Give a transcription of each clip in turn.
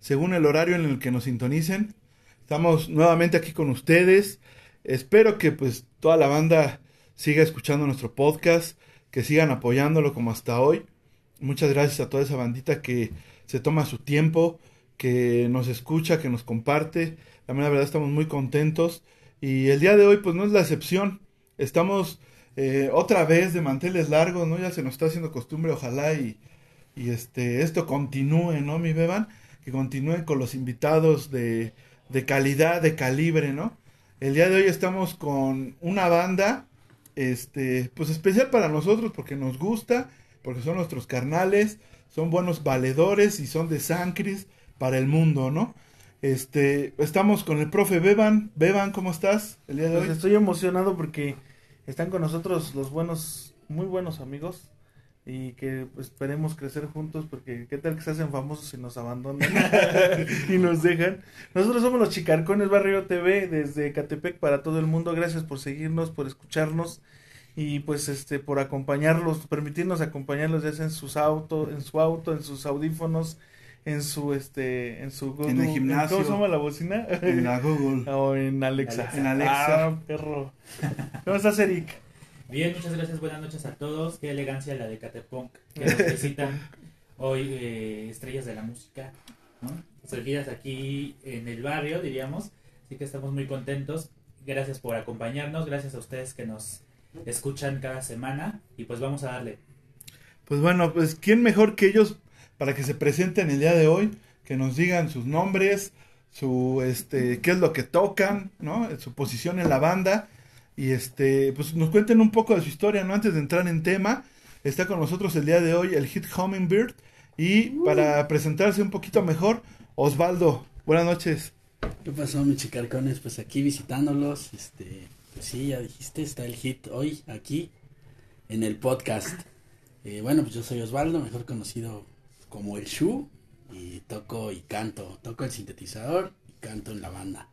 según el horario en el que nos sintonicen. Estamos nuevamente aquí con ustedes. Espero que pues toda la banda siga escuchando nuestro podcast, que sigan apoyándolo como hasta hoy. Muchas gracias a toda esa bandita que se toma su tiempo, que nos escucha, que nos comparte. La verdad estamos muy contentos y el día de hoy pues no es la excepción. Estamos eh, otra vez de manteles largos, ¿no? Ya se nos está haciendo costumbre, ojalá y, y este, esto continúe, ¿no, mi beban? Que continúen con los invitados de, de calidad, de calibre, ¿no? El día de hoy estamos con una banda, este, pues especial para nosotros porque nos gusta, porque son nuestros carnales, son buenos valedores y son de San Cris para el mundo, ¿no? Este, estamos con el profe Beban. Beban, ¿cómo estás el día de pues hoy? Estoy emocionado porque están con nosotros los buenos, muy buenos amigos y que pues, esperemos crecer juntos porque qué tal que se hacen famosos y nos abandonan y nos dejan. Nosotros somos los Chicarcones Barrio TV desde Catepec para todo el mundo. Gracias por seguirnos, por escucharnos y pues este por acompañarlos, permitirnos acompañarlos ya sea en sus autos, en su auto, en sus audífonos, en su este en su en el gimnasio. ¿Cómo se llama la bocina? En la Google. o en Alexa. En Alexa. Ah, perro. ¿Cómo estás, Eric? Bien, muchas gracias, buenas noches a todos. Qué elegancia la de Catepunk que nos visitan hoy eh, estrellas de la música, ¿no? Surgidas aquí en el barrio, diríamos. Así que estamos muy contentos. Gracias por acompañarnos, gracias a ustedes que nos escuchan cada semana y pues vamos a darle. Pues bueno, pues quién mejor que ellos para que se presenten el día de hoy, que nos digan sus nombres, su este qué es lo que tocan, ¿no? Su posición en la banda y este pues nos cuenten un poco de su historia, ¿no? Antes de entrar en tema, está con nosotros el día de hoy el Hit Hummingbird y uh. para presentarse un poquito mejor, Osvaldo. Buenas noches. ¿Qué pasó, mis chicarcones? Pues aquí visitándolos, este, pues sí, ya dijiste, está el hit hoy aquí en el podcast. Eh, bueno, pues yo soy Osvaldo, mejor conocido como el Shu y toco y canto, toco el sintetizador y canto en la banda.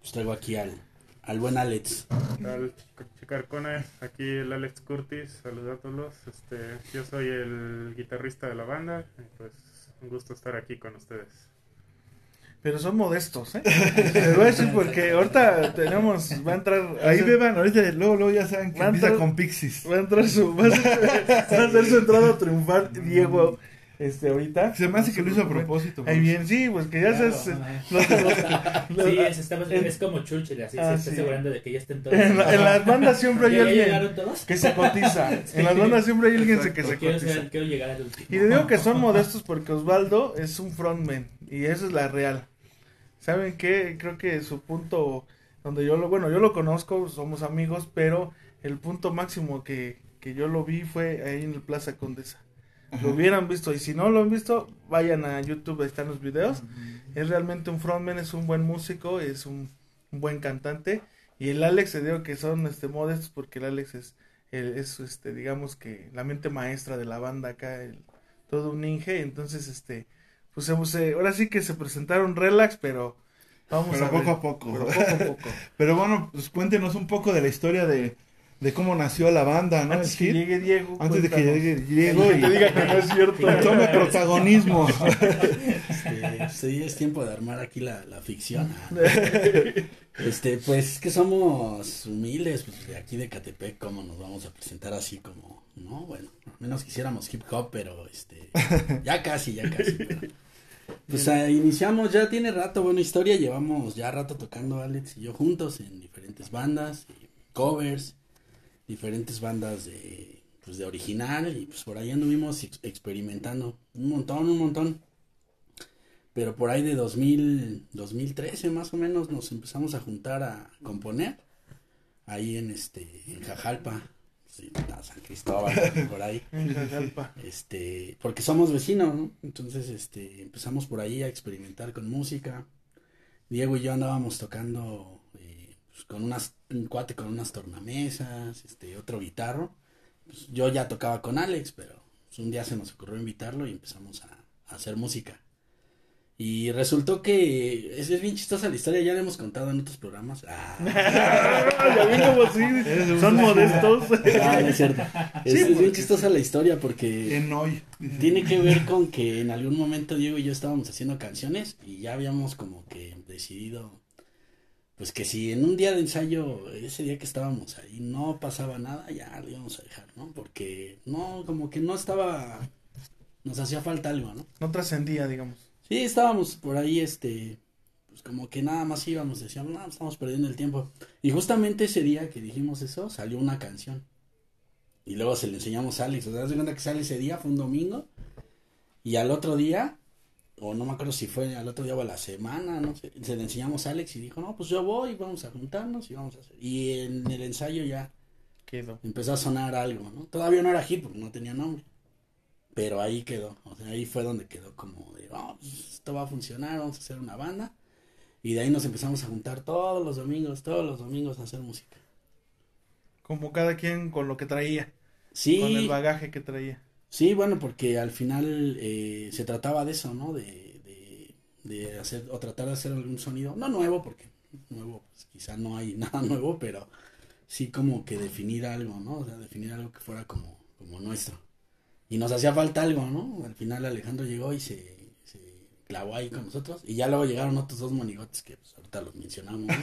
Pues traigo aquí al, al buen Alex. Al Chicarcone, aquí el Alex Curtis, saludándolos. Este, yo soy el guitarrista de la banda y pues un gusto estar aquí con ustedes. Pero son modestos, ¿eh? Les voy a decir porque ahorita tenemos, va a entrar... Ahí beban, ahorita luego, luego ya saben que empieza con Pixies. Va a entrar su, va a, ser, su entrada triunfal Diego este ahorita. Se me hace que lo hizo a propósito. Ahí bien, sí, pues que ya claro, se, sí, es, estamos, es como Churchill, así ah, se está asegurando de que ya estén todos. En, las bandas siempre hay alguien que se cotiza. En las bandas siempre hay alguien que se cotiza. quiero llegar al último. Y le digo que son modestos porque Osvaldo es un frontman y esa es la real. ¿Saben qué? Creo que su punto donde yo lo, bueno, yo lo conozco, somos amigos, pero el punto máximo que, que yo lo vi fue ahí en el Plaza Condesa lo hubieran visto. Y si no lo han visto, vayan a YouTube, ahí están los videos. Es realmente un frontman, es un buen músico, es un, buen cantante. Y el Alex, se digo que son este modestos porque el Alex es, es este, digamos que la mente maestra de la banda acá, el, todo un ninja. Entonces, este, pues ahora sí que se presentaron relax, pero vamos a poco a poco. Pero poco a poco. pero bueno, pues cuéntenos un poco de la historia de de cómo nació la banda, ¿no? Antes que llegue Diego. Antes de que llegue Diego y te diga que no es cierto. tome protagonismo. Este, sí, es tiempo de armar aquí la, la ficción. Este, pues que somos humildes, pues de aquí de Catepec, ¿cómo nos vamos a presentar así como, no? Bueno, menos quisiéramos hip hop, pero este, ya casi, ya casi. pues iniciamos, ya tiene rato, buena historia, llevamos ya rato tocando Alex y yo juntos en diferentes bandas, y covers, diferentes bandas de, pues de original y pues por ahí anduvimos experimentando un montón, un montón. Pero por ahí de 2000, 2013 más o menos nos empezamos a juntar a componer ahí en este en Jajalpa. sí, San Cristóbal, por ahí. En Jajalpa. Este, porque somos vecinos, ¿no? Entonces, este, empezamos por ahí a experimentar con música. Diego y yo andábamos tocando pues, con unas, un cuate con unas tornamesas, este, otro guitarro. Pues, yo ya tocaba con Alex, pero pues, un día se nos ocurrió invitarlo y empezamos a, a hacer música. Y resultó que es, es bien chistosa la historia, ya la hemos contado en otros programas. Ah, ya ven como sí, son modestos. ah, no es cierto. Es, Sí, es bien chistosa la historia porque En hoy. tiene que ver con que en algún momento Diego y yo estábamos haciendo canciones y ya habíamos como que decidido, pues que si en un día de ensayo, ese día que estábamos ahí, no pasaba nada, ya lo íbamos a dejar, ¿no? Porque no, como que no estaba, nos hacía falta algo, ¿no? No trascendía, digamos. Sí, estábamos por ahí, este, pues como que nada más íbamos, decíamos, no, estamos perdiendo el tiempo. Y justamente ese día que dijimos eso, salió una canción. Y luego se le enseñamos a Alex, o sea, de cuenta que sale ese día, fue un domingo, y al otro día, o no me acuerdo si fue al otro día o a la semana, no sé, se le enseñamos a Alex y dijo, no, pues yo voy, vamos a juntarnos y vamos a hacer. Y en el ensayo ya Quedó. empezó a sonar algo, ¿no? Todavía no era hit porque no tenía nombre. Pero ahí quedó, o sea, ahí fue donde quedó como de, oh, pues, esto va a funcionar, vamos a hacer una banda. Y de ahí nos empezamos a juntar todos los domingos, todos los domingos a hacer música. Como cada quien con lo que traía. Sí, Con el bagaje que traía. Sí, bueno, porque al final eh, se trataba de eso, ¿no? De, de, hacer, o tratar de hacer algún sonido, no nuevo, porque nuevo, pues, quizá no hay nada nuevo, pero sí como que definir algo, ¿no? O sea, definir algo que fuera como, como nuestro. Y nos hacía falta algo, ¿no? Al final Alejandro llegó y se, se clavó ahí con nosotros. Y ya luego llegaron otros dos monigotes que pues, ahorita los mencionamos.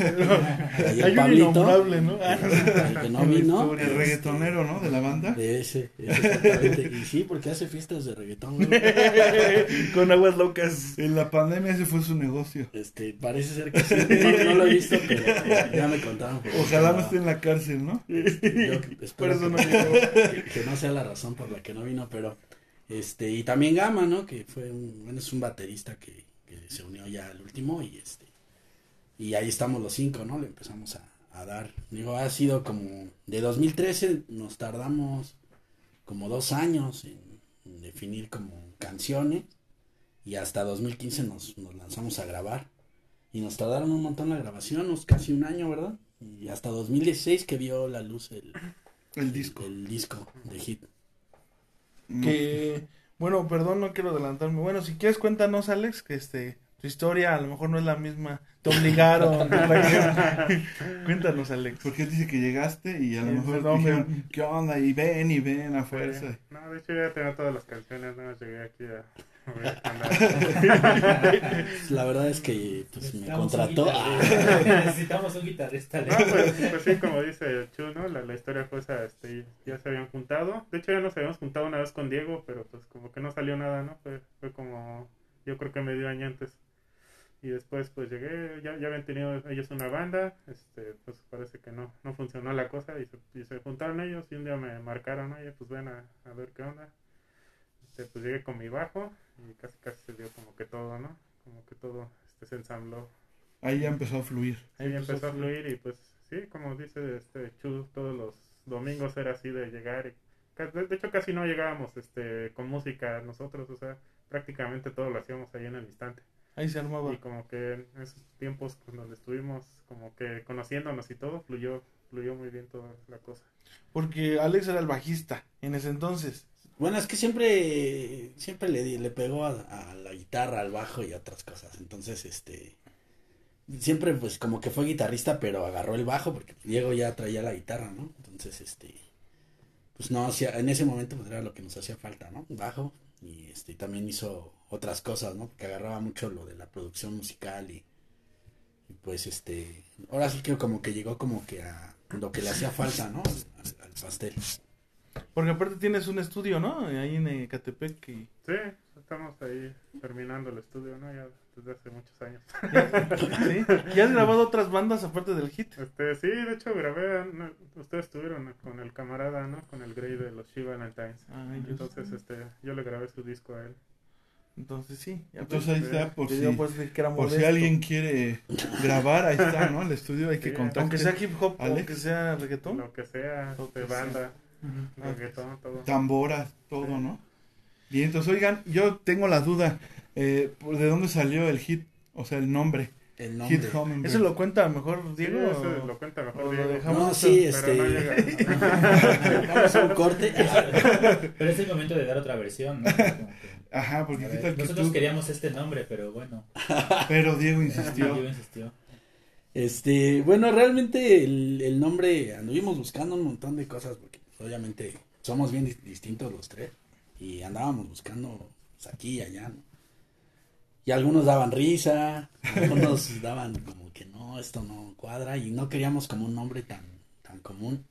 el Hay un Pablito, innombrable, ¿no? el que no vino. El reggaetonero, ¿no? De la banda. De ese, ese exactamente. Y sí, porque hace fiestas de reggaetón, con aguas locas. En la pandemia ese fue su negocio. Este, parece ser que sí. No, no lo he visto, pero eh, ya me contaron. Ojalá no esté en la cárcel, ¿no? Yo Por espero eso no que- que no sea la razón por la que no vino, pero este y también Gama, ¿no? Que fue un, bueno, es un baterista que, que se unió ya al último y este y ahí estamos los cinco, ¿no? Le empezamos a, a dar. Digo, ha sido como de 2013 nos tardamos como dos años en, en definir como canciones y hasta 2015 nos, nos lanzamos a grabar y nos tardaron un montón la grabación, unos casi un año, ¿verdad? Y hasta 2016 que vio la luz el, El disco. el disco de hit. Que, bueno, perdón, no quiero adelantarme. Bueno, si quieres cuéntanos, Alex, que este, tu historia a lo mejor no es la misma. Te obligaron. cuéntanos, Alex. Porque él dice que llegaste y a lo Sí, mejor perdón, dijeron, ¿qué onda? Y ven y ven a fuerza. No, de hecho ya tenía todas las canciones, no llegué aquí a. La verdad es que pues, me contrató. Necesitamos un guitarrista. No, pues, pues sí, como dice Chu, ¿no? La, la historia fue esa, este, ya se habían juntado. De hecho, ya nos habíamos juntado una vez con Diego, pero pues como que no salió nada, ¿no? Fue, fue como, yo creo que medio año antes. Y después pues llegué, ya, ya habían tenido ellos una banda, este, pues parece que no, no funcionó la cosa y se, y se juntaron ellos y un día me marcaron, oye, pues ven a, a ver qué onda. Este, pues llegué con mi bajo y casi casi se dio como que todo, ¿no? Como que todo este, se ensambló. Ahí ya empezó a fluir. Ahí empezó a fluir y pues sí, como dice este Chu, todos los domingos era así de llegar y de hecho casi no llegábamos este con música nosotros, o sea, prácticamente todo lo hacíamos ahí en el instante. Ahí se armaba. Y como que en esos tiempos cuando estuvimos como que conociéndonos y todo, fluyó fluyó muy bien toda la cosa. Porque Alex era el bajista en ese entonces. Bueno, es que siempre, siempre le, di- le pegó a, a la guitarra, al bajo y a otras cosas. Entonces, este, siempre pues como que fue guitarrista, pero agarró el bajo porque Diego ya traía la guitarra, ¿no? Entonces, este, pues no, hacía- en ese momento pues era lo que nos hacía falta, ¿no? Bajo y este, también hizo otras cosas, ¿no? Porque agarraba mucho lo de la producción musical y, y, pues este, ahora sí que como que llegó como que a lo que le hacía falta, ¿no? Al, al pastel. Porque aparte tienes un estudio, ¿no? Ahí en Ecatepec. Y... Sí, estamos ahí terminando el estudio, ¿no? Ya desde hace muchos años. ¿Sí? ¿Y has grabado otras bandas aparte del hit? Este, sí, de hecho grabé, no, ustedes estuvieron con el camarada, ¿no? Con el Grey de los She Valentines. Yo- Entonces, este, yo le grabé su disco a él. Entonces sí. ya Entonces ahí está, por si, digo, pues, que era por si alguien quiere grabar, ahí está, ¿no? El estudio hay que Sí, contactar. Aunque sea hip hop, Alex. aunque sea reggaetón. Lo que sea, Lo de que sea. banda. reggaetón, todo. tamboras, todo, ¿no? Bien, entonces, oigan, yo tengo la duda, eh, ¿de dónde salió el hit? O sea, el nombre. El nombre. Hit Hummingbird. ¿Eso lo cuenta mejor Sí, Diego? eso o- lo cuenta mejor o lo Diego. dejamos? No, sí, Pero no este. llega. Vamos a un corte. Pero es el momento de dar otra versión, ¿no? Ajá, porque qué tal que nosotros tú- queríamos este nombre, pero bueno. Pero Diego Diego insistió. Este, bueno, realmente el, el nombre anduvimos buscando un montón de cosas porque obviamente somos bien dis- distintos los tres y andábamos buscando pues, aquí y allá, ¿no? Y algunos daban risa, algunos daban como que no, esto no cuadra y no queríamos como un nombre tan, tan común.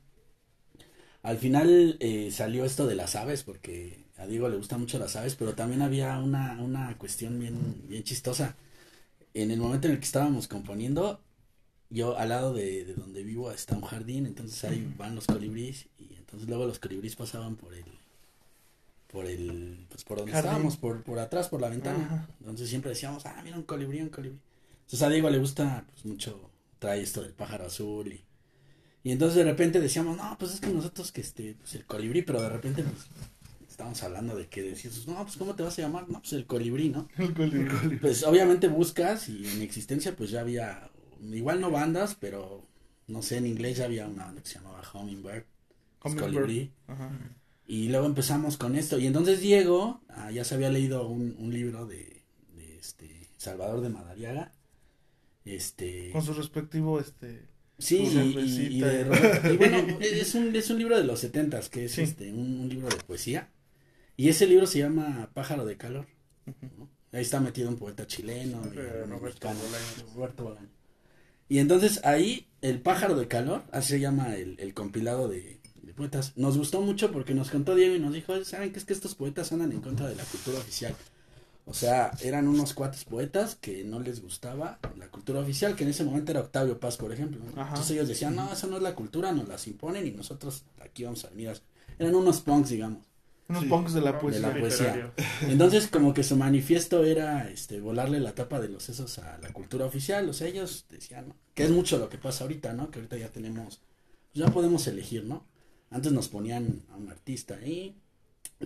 Al final eh, salió esto de las aves porque a Diego le gustan mucho las aves, pero también había una, una cuestión bien, bien chistosa. En el momento en el que estábamos componiendo, yo al lado de, de donde vivo está un jardín, entonces ahí van los colibríes y entonces luego los colibríes pasaban por el por el pues por donde Jardín. estábamos, por, por atrás, por la ventana. Ajá. Entonces siempre decíamos, ah, mira un colibrí, un colibrí. Entonces a Diego le gusta pues mucho, trae esto del pájaro azul y, y entonces de repente decíamos, no, pues es que nosotros que este, pues el colibrí, pero de repente pues estábamos hablando de que decías, no, pues ¿cómo te vas a llamar? No, pues el colibrí, ¿no? El colibrí. Pues obviamente buscas y en existencia pues ya había, igual no bandas, pero no sé, en inglés ya había una banda que se llamaba Hummingbird, Hummingbird. colibrí. Ajá. Y luego empezamos con esto. Y entonces Diego ah, ya se había leído un, un libro de, de, este Salvador de Madariaga. Este Con su respectivo, este... sí, y, de Robert- y bueno, es un, es un libro de los setentas, que es Sí. este un, un libro de poesía. Y ese libro se llama Pájaro de Calor. ¿no? Ahí está metido un poeta chileno, y algunos Roberto Bolaños. Roberto Bolaños. Y entonces ahí, el pájaro de calor, así se llama el, el compilado de, de poetas. Nos gustó mucho porque nos contó Diego y nos dijo, ¿saben qué es que estos poetas andan en contra de la cultura oficial? O sea, eran unos cuates poetas que no les gustaba la cultura oficial, que en ese momento era Octavio Paz, por ejemplo. ¿no? Ajá. Entonces ellos decían, no, esa no es la cultura, nos las imponen y nosotros aquí vamos a venir a... Eran unos punks, digamos. Unos Sí. punks de la De poesía. la poesía. Entonces, como que su manifiesto era este volarle la tapa de los sesos a la cultura oficial. O sea, ellos decían, ¿no? Que es mucho lo que pasa ahorita, ¿no? Que ahorita ya tenemos, ya podemos elegir, ¿no? Antes nos ponían a un artista ahí,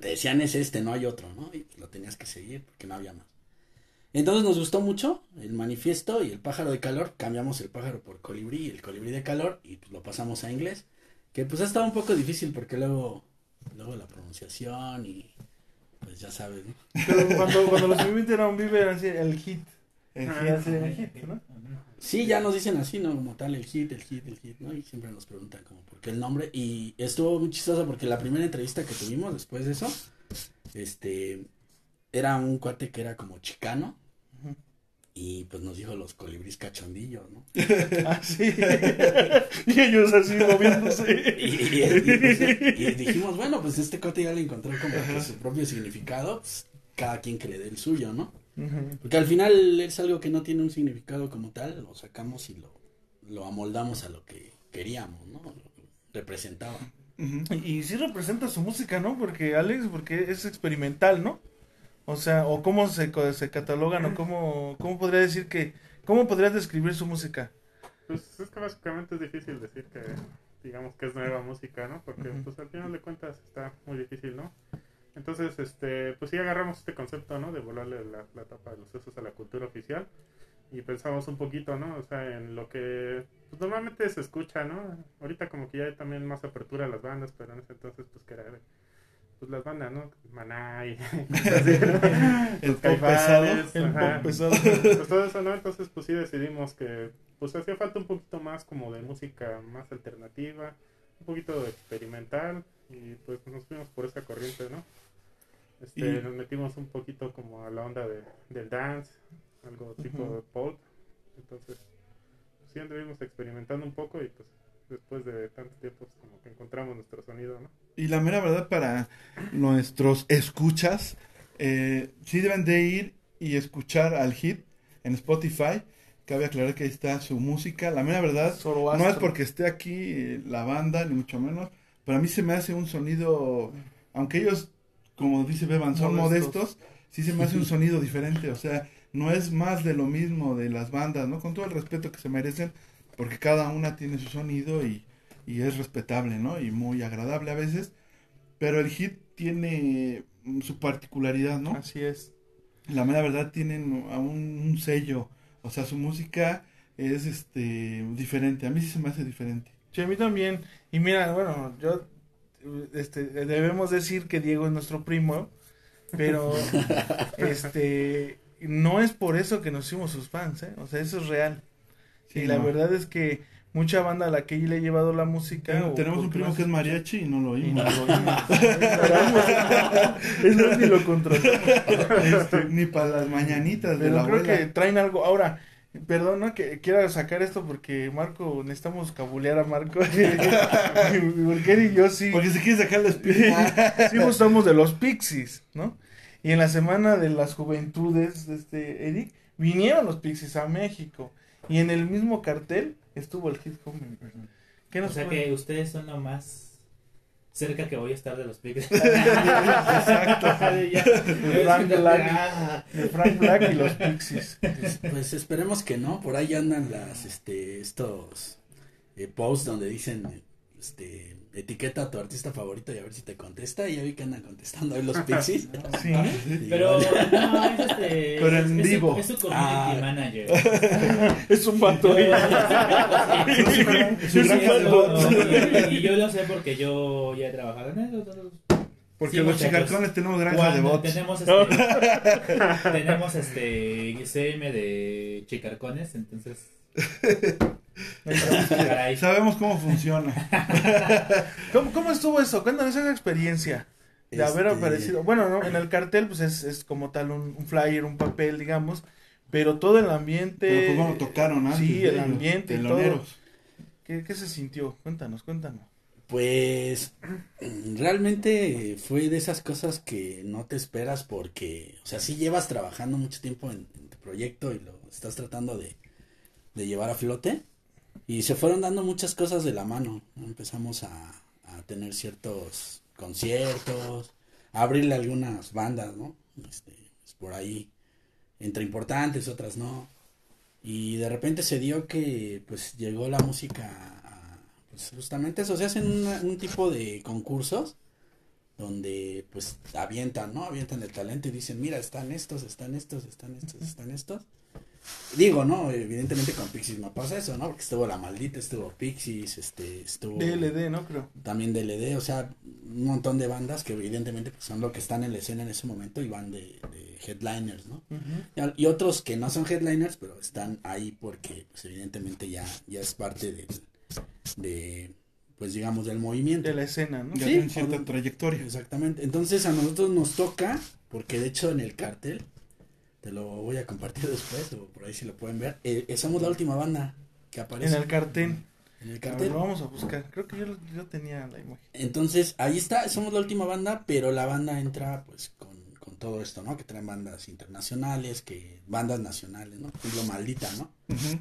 te decían es este, no hay otro, ¿no? Y pues lo tenías que seguir porque no había más. Entonces nos gustó mucho el manifiesto y el pájaro de calor. Cambiamos el pájaro por colibrí y el colibrí de calor y pues lo pasamos a inglés. Que pues ha estado un poco difícil porque luego, luego la pronunciación y pues ya sabes, ¿no? Pero cuando, cuando los Vivid era un Vive, era así, el hit. Eh, Y así, el hit, ¿no? Sí, ya nos dicen así, ¿no? Como tal, el hit, el hit, el hit, ¿no? Y siempre nos preguntan como por qué el nombre. Y estuvo muy chistoso porque la primera entrevista que tuvimos después de eso, este, era un cuate que era como chicano. Y pues nos dijo los colibríes cachondillos, ¿no? Ah, sí. y ellos así moviéndose. Y, y- y, pues, y dijimos, bueno, pues este cuate ya le encontró como que su propio significado, pues cada quien dé el suyo, ¿no? Porque al final es algo que no tiene un significado como tal, lo sacamos y lo, lo amoldamos a lo que queríamos, ¿no? Lo que representaba. Y, y sí representa su música, ¿no? Porque Alex, porque es experimental, ¿no? O sea, o cómo se, co- se catalogan, o cómo, cómo podría decir que, cómo podrías describir su música. Pues es que básicamente es difícil decir que, digamos que es nueva música, ¿no? Porque pues al final de cuentas está muy difícil, ¿no? Entonces, este, pues sí agarramos este concepto, ¿no? De volarle la, la tapa de los sesos a la cultura oficial y pensamos un poquito, ¿no? O sea, en lo que pues, normalmente se escucha, ¿no? Ahorita como que ya hay también más apertura a las bandas, pero en ese entonces pues que era pues las bandas, ¿no? Maná y así, ¿no? El Los pop Caifanes, El ajá. pop pesado. Pues todo eso, ¿no? Entonces, pues sí decidimos que pues hacía falta un poquito más como de música más alternativa, un poquito de experimental y pues nos fuimos por esa corriente, ¿no? Este, Y- nos metimos un poquito como a la onda de, del dance, algo tipo Ujú. de pop. Entonces, pues, sí anduvimos experimentando un poco y pues después de tanto tiempo pues, como que encontramos nuestro sonido, ¿no? Y la mera verdad para nuestros escuchas, eh, sí deben de ir y escuchar al hit en Spotify. Cabe aclarar que ahí está su música. La mera verdad, no es porque esté aquí la banda, ni mucho menos, pero a mí se me hace un sonido, aunque ellos, como dice Beban, son Modestos. modestos, sí se me hace un sonido diferente. O sea, no es más de lo mismo de las bandas, ¿no? Con todo el respeto que se merecen, porque cada una tiene su sonido y y es respetable, ¿no? Y muy agradable a veces, pero el hit tiene mm, su particularidad, ¿no? Así es. La mera verdad tienen a un, un sello, o sea, su música es este diferente, a mí sí se me hace diferente. Sí, a mí también. Y mira, bueno, yo este debemos decir que Diego es nuestro primo, pero este no es por eso que nos hicimos sus fans, ¿eh? O sea, eso es real. Sí, y la no. verdad es que mucha banda a la que le he llevado la música. Tenemos un primo que es mariachi y no lo oímos. no lo oímos. es más, ni lo contrató. Este, ni para las mañanitas de la Pero creo abuela. que traen algo. Ahora, perdona que quiera sacar esto porque Marco, necesitamos cabulear a Marco. porque él y yo sí. Porque se quiere sacar la espina. sí gustamos de los Pixies, ¿no? Y en la semana de las juventudes de este Eric, vinieron los Pixies a México. Y en el mismo cartel estuvo el Hit Home. ¿Qué O nos sea puede- que ustedes son lo más cerca que voy a estar de los Pixies. Exacto. Ya. Frank Black. Ah. de Frank Black y los Pixies. Pues esperemos que no, por ahí andan las, este, estos eh, posts donde dicen, este, etiqueta a tu artista favorito y a ver si te contesta, y ya vi que andan contestando ahí los Pixies. Sí. Y Pero igual- no, es este. Pero en es, es vivo. Su, es su community Ah. manager. Es un fanbot. y yo lo sé porque yo ya he trabajado en eso. entonces, Porque Sí, los chicarcones tenemos granja de bots. tenemos este, tenemos este CM de chicarcones, entonces caray. Sabemos cómo funciona. ¿Cómo, ¿Cómo estuvo eso? Cuéntanos esa experiencia de haber Este, aparecido. Bueno, ¿no? en el cartel pues es, es como tal un, un flyer, un papel, digamos, pero todo el ambiente. Pero pues bueno, tocaron antes. Sí, el ambiente y. ¿Qué, ¿Qué se sintió? Cuéntanos, cuéntanos. Pues realmente fue de esas cosas que no te esperas porque, o sea, sí llevas trabajando mucho tiempo en, en tu proyecto y lo estás tratando de, de llevar a flote y se fueron dando muchas cosas de la mano. ¿no? Empezamos a, a tener ciertos conciertos, a abrirle algunas bandas, ¿no? Este, pues, por ahí, entre importantes, otras no. Y de repente se dio que pues llegó la música pues justamente eso, se hacen una- un tipo de concursos donde pues avientan, ¿no? Avientan el talento y dicen, mira, están estos, están estos, están estos, están estos. Digo, ¿no? Evidentemente con Pixies no pasa eso, ¿no? Porque estuvo La Maldita, estuvo Pixies, este, estuvo DLD, ¿no? Creo. también DLD, o sea, un montón de bandas que evidentemente pues, son lo que están en la escena en ese momento y van de, de headliners, ¿no? Y- Y otros que no son headliners, pero están ahí porque, pues, evidentemente ya, ya es parte del, de, pues, digamos, del movimiento. De la escena, ¿no? Ya Sí, tienen cierta trayectoria. Exactamente. Entonces a nosotros nos toca, porque de hecho en el cartel, te lo voy a compartir después, o por ahí si lo pueden ver, eh, eh, somos la última banda que En aparece el cartel. en el ver, cartel. lo vamos a buscar. Creo que yo, yo tenía la imagen. Entonces, ahí está, somos la última banda, pero la banda entra pues con, con todo esto, ¿no? Que traen bandas internacionales, que bandas nacionales, ¿no? Por ejemplo, Maldita, ¿no? Ujú.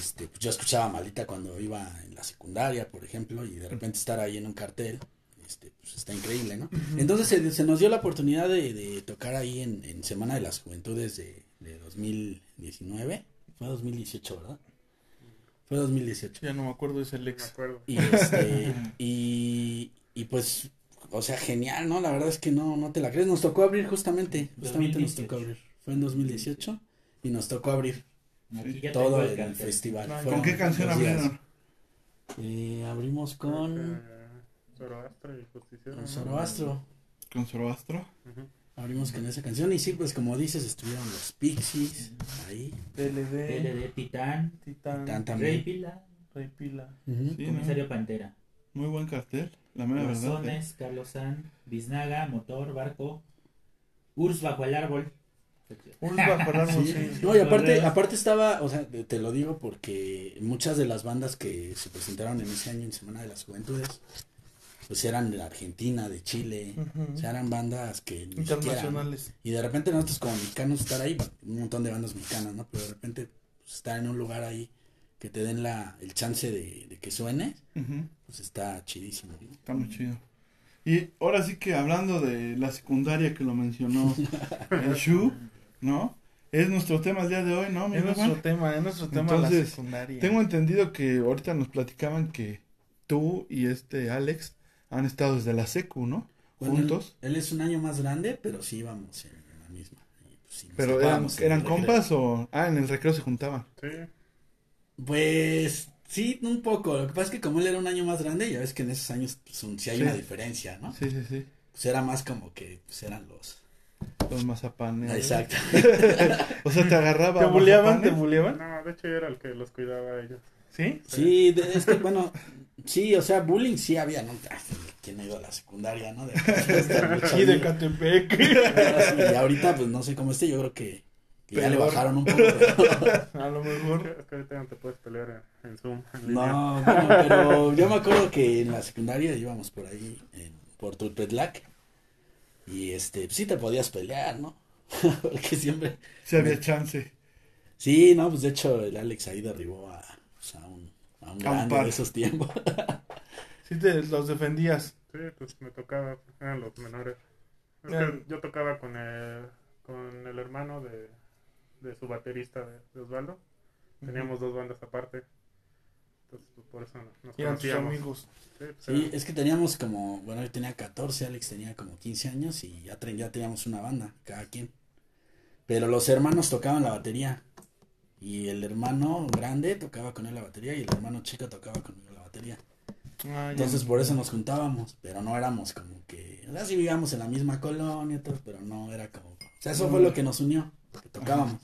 Este, pues yo escuchaba Maldita cuando iba en la secundaria, por ejemplo, y de repente estar ahí en un cartel, este, pues está increíble, ¿no? Entonces se, se nos dio la oportunidad de, de tocar ahí en, en Semana de las Juventudes de, de 2019, fue 2018, ¿verdad? Fue 2018. Ya no me acuerdo, es el No me ex. acuerdo. Y este, y, y pues, o sea, genial, ¿no? La verdad es que no, no te la crees. Nos tocó abrir justamente, justamente nos 2018. tocó abrir. Fue en 2018 y nos tocó abrir Aquí todo el, cartel. festival. Fueron ¿Con qué canción abrieron? Eh, abrimos con, Zoroastro y Justiciero. con. Zoroastro. Con Zoroastro. Ujú. Abrimos con esa canción y sí, pues como dices, estuvieron los Pixies ahí. DLD, DLD, Titán, Titán, Rey también. Pila, Rey Pila. Ujú. Sí, ¿no? Comisario Pantera. Muy buen cartel. La mera verdad. ¿eh? Carlos San, Biznaga, Motor, Barco, Urs bajo el árbol. Urs bajo el árbol, Sí. sí. No, y aparte, aparte estaba, o sea, te lo digo porque muchas de las bandas que se presentaron en ese año en Semana de las Juventudes, pues eran de Argentina, de Chile, Ujú. o sea, eran bandas que ni siquiera, ¿no? Internacionales. Y de repente nosotros como mexicanos estar ahí, bueno, un montón de bandas mexicanas, ¿no? Pero de repente pues, estar en un lugar ahí que te den la, el chance de, de que suene, pues está chidísimo. ¿no? Está muy chido. Y ahora sí que hablando de la secundaria que lo mencionó el Shu, ¿no? Es nuestro tema el día de hoy, ¿no? mi Es nuestro tema, es nuestro tema la Entonces, secundaria. Tengo entendido que ahorita nos platicaban que tú y este Alex han estado desde la secu, ¿no? Bueno, Juntos. Él, él es un año más grande, pero sí íbamos en, en la misma. Y, pues, sí, Pero eran, compas o... Ah, en el recreo se juntaban. Sí, Pues sí, un poco. Lo que pasa es que como él era un año más grande, ya ves que en esos años pues, un- sí hay Sí. una diferencia, ¿no? Sí, sí, sí. Pues era más como que pues, eran los... Los mazapanes. Exacto. O sea, te agarraba. ¿Te buleaban? ¿Te buleaban? no, de hecho yo era el que los cuidaba a ellos. ¿Sí? Sí, de- es que bueno, sí, o sea, bullying sí había, ¿no? Ay, ¿Quién ha ido a la secundaria, no? De, Sí, de Catepec. Pero y ahorita pues no sé cómo esté, yo creo que, que ya le bajaron un poco. pero- A lo mejor. Es que ahorita no te puedes pelear en, Zoom. en. No, bueno, pero yo me acuerdo que en la secundaria íbamos por ahí, en, por Tulpetlac, y este, pues sí te podías pelear, ¿no? Porque siempre, Sí, había chance. sí, no, pues de hecho el Alex ahí derribó a, a un, grande de esos tiempos. Sí, te los defendías. Sí, pues me tocaba, eran los menores. Es Eran- que yo tocaba con el, con el hermano de, de su baterista de, de Osvaldo. Teníamos dos bandas aparte. Entonces, pues, por eso nos eran conocíamos. amigos. Sí, pues, Sí, es que teníamos como, bueno, yo tenía 14, Alex tenía como 15 años y ya, ya teníamos una banda, cada quien. Pero los hermanos tocaban la batería. Y el hermano grande tocaba con él la batería y el hermano chico tocaba conmigo la batería. Ah. Entonces por eso nos juntábamos, pero no éramos como que, o sea, sí vivíamos en la misma colonia, y todo, pero no era como, o sea, eso fue lo que nos unió, que tocábamos.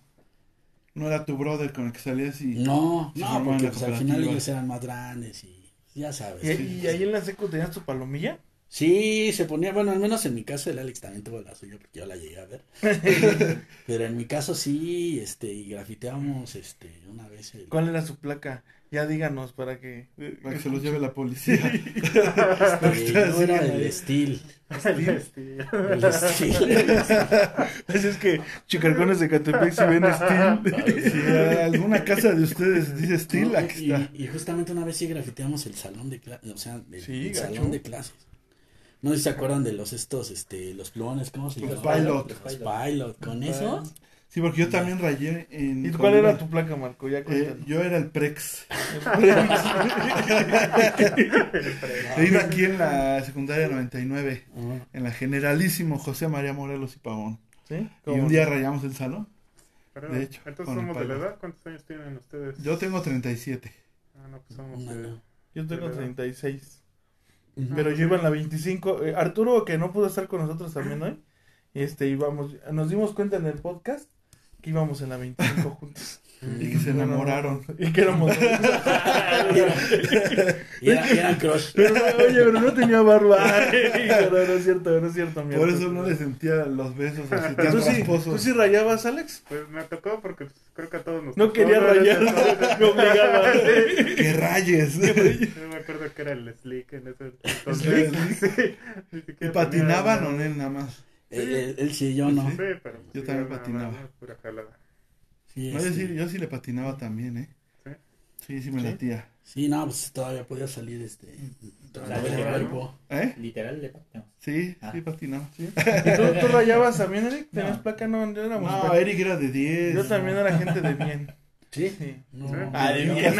No era tu brother con el que salías y... No, no, porque pues, al final ellos eran más grandes y ya sabes. ¿Y, y ahí en la secu tenías tu palomilla? Sí, se ponía, bueno, al menos en mi caso el Alex también tuvo la suya porque yo la llegué a ver. Pero en mi caso sí, este, y grafiteamos, este, una vez el... ¿Cuál era su placa? Ya díganos para que. Para que se los lleve la policía. este, no era el Steel, el estilo. el Steel. Así es que Chicarcones de Catepec si ven Steel. Si alguna casa de ustedes dice Steel, No, aquí y, está. y justamente una vez sí grafiteamos el salón de clases, o sea, el, Sí, el salón de clases. No sé si se acuerdan de los estos, este, los plumones, ¿cómo se llama? Los pilot. Los pilot, con eso. Sí, porque yo también rayé en. ¿Y cuál era tu placa, Marco? Ya eh, yo era el Prex. El Prex. He ido aquí en la secundaria 99, uh -huh. en la Generalísimo José María Morelos y Pavón. ¿Sí? Y un día rayamos el salón. Pero, de hecho. Entonces somos de la edad. ¿Cuántos años tienen ustedes? Yo tengo 37. Ah, no, pues somos de. Yo tengo 36. Pero yo iba en la 25. Eh, Arturo, que no pudo estar con nosotros también hoy, este, íbamos, nos dimos cuenta en el podcast que íbamos en la 25 juntos. Y que se enamoraron. Y que éramos. Y era, y eran crush. Pero, oye, pero no tenía barba. Pero no es cierto, no es cierto. mi Por eso no le sentía los besos así tan ¿Tú sí. ¿Tú sí rayabas, Alex? Pues me tocó porque creo que a todos nos No tocó, quería ¿no? rayar, me obligaba. ¡Que rayes! Yo me acuerdo que era el slick en ese entonces. Sí, ni ¿Y siquiera patinaban o no? Nada más. Él, sí, yo no. Sí, pero pues, Yo sí, también patinaba. ¿no? Pura jalada. Sí, No, yo, este, sí, yo sí le patinaba también, ¿eh? ¿Sí? Sí, sí me ¿Sí? latía. sí, no, pues todavía podía salir este. el de cuerpo. ¿Eh? Literal, le pateamos. Sí, Ah. sí patinaba. ¿Y tú, tú rayabas también, Eric? ¿Tenías No. placa? No, yo éramos. No, Eric era de 10. Yo también era gente de bien. Sí. Sí. No, Sí. Ah, de bien.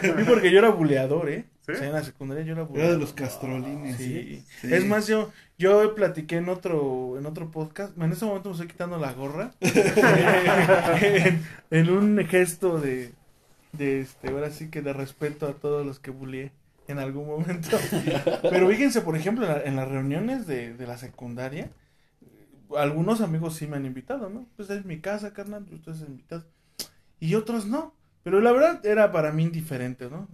Sí, porque yo era buleador, ¿eh? ¿Sí? O sea, en la secundaria yo era Era buleador. de los castrolines. Sí. Sí. Es más, yo, yo platiqué en otro, en otro podcast. En ese momento me estoy quitando la gorra. en, en un gesto de, de este, ahora sí que de respeto a todos los que buleé en algún momento. Pero fíjense, por ejemplo, en, la- en las reuniones de, de la secundaria, algunos amigos sí me han invitado, ¿no? Pues es mi casa, carnal, ustedes han invitado. Y otros no. Pero la verdad era para mí indiferente, ¿no?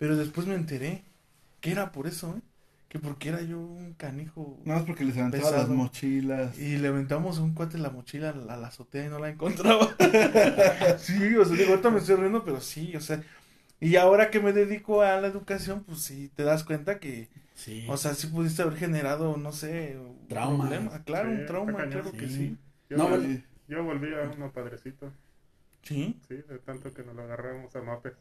Pero después me enteré que era por eso, ¿eh? Que porque era yo un canijo. Nada más porque les aventaba las mochilas. Y le aventamos a un cuate la mochila a la, a la azotea y no la encontraba. sí, o sea, digo, ahorita me estoy riendo, pero sí, o sea. Y ahora que me dedico a la educación, pues sí, te das cuenta que, Sí. o sea, sí pudiste haber generado, no sé, un Trauma. problema. Claro, Sí, un trauma, cañón. claro que Sí. Yo, No, vol- bueno. yo volví a uno padrecito. Sí, Sí, de tanto que nos lo agarramos a mapes.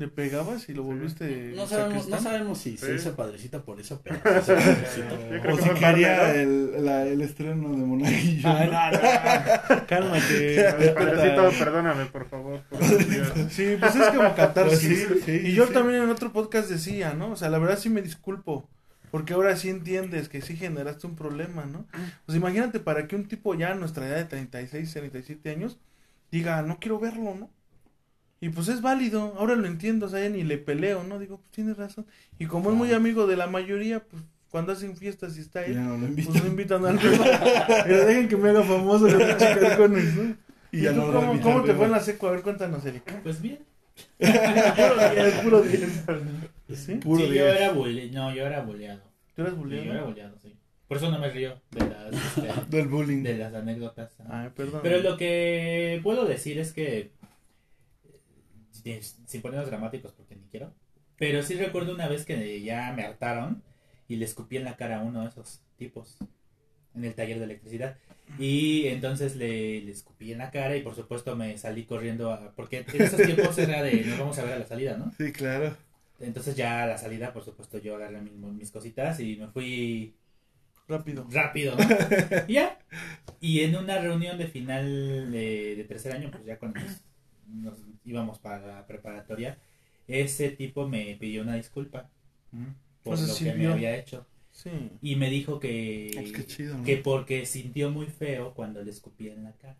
¿Le pegabas y lo volviste No sabemos, no sabemos si se hizo padrecita por eso, pero se hizo padrecita. Yo creo O que si quería el, la- el estreno de Monaguillo. Ay, ¿no? no, no, Cálmate. Padrecito, perdóname, por favor. por. Sí, pues es como catarsis. Pues sí, sí, y yo sí. también en otro podcast decía, ¿no? O sea, la verdad sí me disculpo. Porque ahora sí entiendes que sí generaste un problema, ¿no? Pues imagínate para que un tipo ya a nuestra edad de 36, 37 años diga, no quiero verlo, ¿no? Y pues es válido, ahora lo entiendo, o sea, ya ni le peleo, ¿no? Digo, pues tienes razón. Y como es muy amigo de la mayoría, pues cuando hacen fiestas y está Ya él, no lo pues invitan. lo invitan al Pero dejen que me haga famoso los pinches carcones, ¿no? Y ¿Y, ya tú no lo cómo, invitan, cómo te fue en la seco? A ver, cuéntanos, Erika. Pues bien. Puro 10, puro 10. ¿Sí? Puro sí, yo era bulle... No, yo era bulleado. ¿Tú eres Sí, yo era bulliado? bulleado, sí. Por eso no me río de las, este, Del bullying. de las anécdotas. Ay, perdón. Pero lo que puedo decir es que, sin ponernos dramáticos porque ni quiero, pero sí recuerdo una vez que ya me hartaron y le escupí en la cara a uno de esos tipos en el taller de electricidad. Y entonces le, le escupí en la cara y por supuesto me salí corriendo, a- porque en esos tiempos era de nos vamos a ver a la salida, ¿no? Sí, claro. Entonces ya a la salida, por supuesto, yo agarré mis, mis cositas y me fui Rápido. rápido, ¿no? Ya. Y en una reunión de final de, de tercer año, pues ya nos, nos íbamos para la preparatoria, ese tipo me pidió una disculpa ¿m? por lo que me había hecho. Sí. Y me dijo que, Pues qué chido, ¿no? que porque sintió muy feo cuando le escupía en la cara.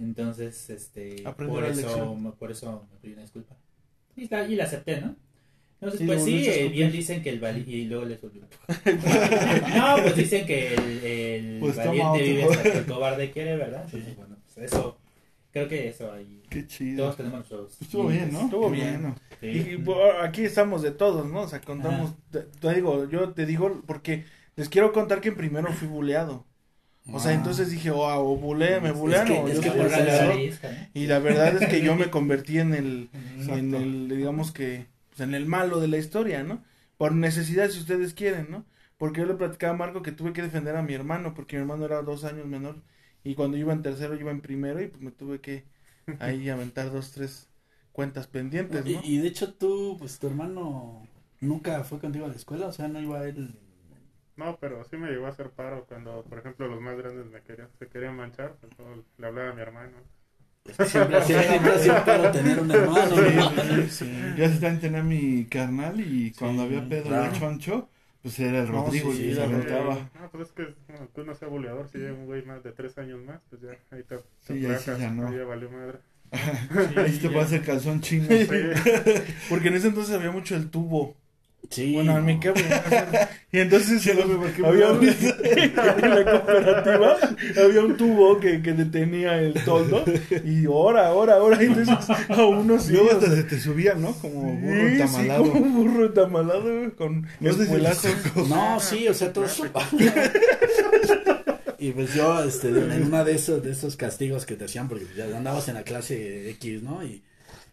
Entonces, este, por eso, por eso me pidió una disculpa. Y, la- y la acepté, ¿no? Entonces, pues sí, eh, bien dicen que el valiente, y luego le escupí. No, pues dicen que el, el Pues valiente vive hasta que el cobarde quiere, ¿verdad? Entonces, bueno, pues eso, creo que eso ahí. Qué chido. Todos tenemos nuestros. Estuvo bien, ¿no? Estuvo Qué bien. bueno. Sí. Y, pues, aquí estamos de todos, ¿no? O sea, contamos. Te, te digo, yo te digo, porque les quiero contar que primero fui buleado. O sea, Ah. entonces dije, oh, o bulé, me Es bulean que- o es yo soy por. Y la verdad es que yo me convertí en el, en el, digamos que, pues, en el malo de la historia, ¿no? Por necesidad, si ustedes quieren, ¿no? Porque yo le platicaba a Marco que tuve que defender a mi hermano, porque mi hermano era dos años menor, y cuando yo iba en tercero, iba en primero, y pues me tuve que ahí aventar dos, tres cuentas pendientes, Y, ¿no? y de hecho tú, pues tu hermano nunca fue contigo a la escuela, o sea, no iba él. No, pero sí me llegó a hacer paro cuando, por ejemplo, los más grandes me querían, se querían manchar. Pues, le hablaba a mi hermano. Es que siempre, siempre ha sido tener un hermano. ¿no? Sí, sí. Yo así también tenía mi carnal y cuando Sí, había pedo claro. de choncho, pues era el No, Rodrigo sí, y sí, se aventaba. Eh, no, pues es que bueno, tú no seas buleador, si llega un güey más de tres años más, pues ya ahí te, te Sí, ya no. ahí ya valió madre. Ahí te puede hacer calzón chino. Sí, Porque en ese entonces había mucho el tubo. Sí. Bueno, en mi no. que Y entonces Sí, no qué me había un, en la cooperativa había un tubo que, que detenía el toldo y ahora, ahora, ahora y entonces a uno sí. Luego o hasta sea, se te subía, ¿no? Como burro sí, sí, entamalado. como un burro tamalado güey, con No sé si espuelazos. No, sí, o sea, todo eso. y pues yo, este, en una de esos, de esos castigos que te hacían, porque ya andabas en la clase X, ¿no? Y,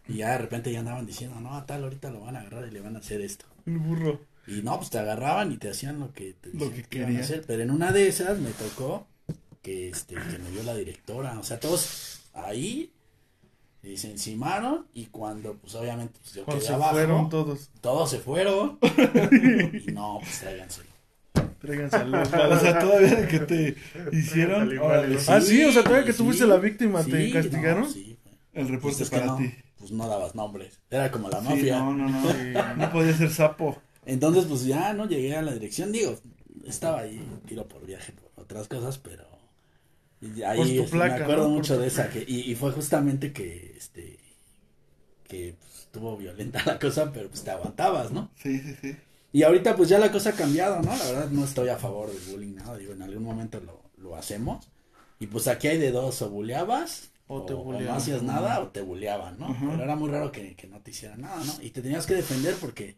y ya de repente ya andaban diciendo, no, a tal ahorita lo van a agarrar y le van a hacer esto. El burro. Y no, pues te agarraban y te hacían lo que te Lo que querías. hacer. Pero en una de esas me tocó que, este, que me vio la directora. O sea, todos ahí y se encimaron y cuando, pues obviamente, pues yo Cuando quedé se abajo, fueron todos. todos se fueron. y no, pues. Tráiganse los O sea, todavía que te hicieron, sí, Ah, sí, o sea, todavía que sí, tú fuiste la víctima, ¿te castigaron? no, sí, güey. el reporte Pues para no, ti. Pues no dabas nombres. Era como la Sí, mafia. no, no, no. Sí. No podía ser sapo. Entonces, pues ya no llegué a la dirección. Digo, estaba ahí, tiro por viaje, por otras cosas, pero. y ahí tu este, placa, me acuerdo mucho de esa. Que, y, y fue justamente que. este Que pues, estuvo violenta la cosa, pero pues te aguantabas, ¿no? Sí, sí, sí. Y ahorita, pues ya la cosa ha cambiado, ¿no? La verdad, no estoy a favor del bullying, nada. Digo, en algún momento lo, lo hacemos. Y pues aquí hay de dos: o buleabas. O te o buleaban. no hacías nada o te buleaban, ¿no? Pero era muy raro que, que no te hicieran nada, ¿no? Y te tenías que defender porque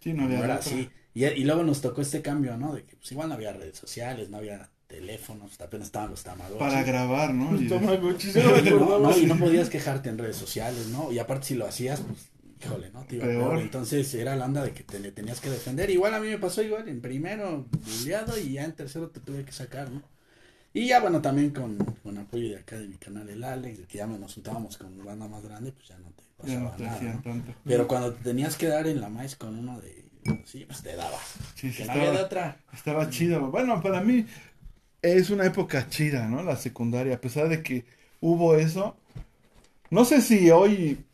Sí, no había era así. Y, y luego nos tocó este cambio, ¿no? De que pues igual no había redes sociales, no había teléfonos, apenas estaban los tamagotchis. Para grabar, ¿no? No, no, y no podías quejarte en redes sociales, ¿no? Y aparte si lo hacías, pues, híjole, ¿no? Te iba Peor. peor. Entonces era la onda de que te le tenías que defender. Igual a mí me pasó igual, en primero bulleado y ya en tercero te tuve que sacar, ¿no? Y ya bueno, también con, con apoyo de acá de mi canal el Alex, de que ya nos juntábamos con banda más grande, pues ya no te, no pasaba te nada, hacían ¿no? tanto. Pero cuando te tenías que dar en la maíz con uno de, sí, pues te dabas. Sí, sí, de estaba, otra. estaba chido. Bueno, para mí es una época chida, ¿no? La secundaria, a pesar de que hubo eso. No sé si hoy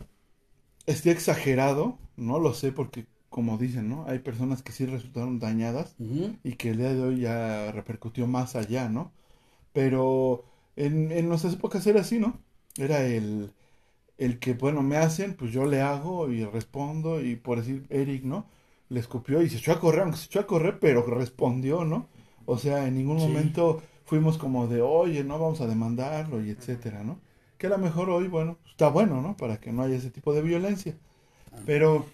esté exagerado, no lo sé porque, como dicen, ¿no? Hay personas que sí resultaron dañadas y que el día de hoy ya repercutió más allá, ¿no? Pero en, en nuestras épocas era así, ¿no? Era el, el que, bueno, me hacen, pues yo le hago y respondo y por decir, Eric, ¿no? Le escupió y se echó a correr, aunque se echó a correr, pero respondió, ¿no? O sea, en ningún Sí. momento fuimos como de, oye, no vamos a demandarlo y etcétera, ¿no? Que a lo mejor hoy, bueno, está bueno, ¿no? Para que no haya ese tipo de violencia. Pero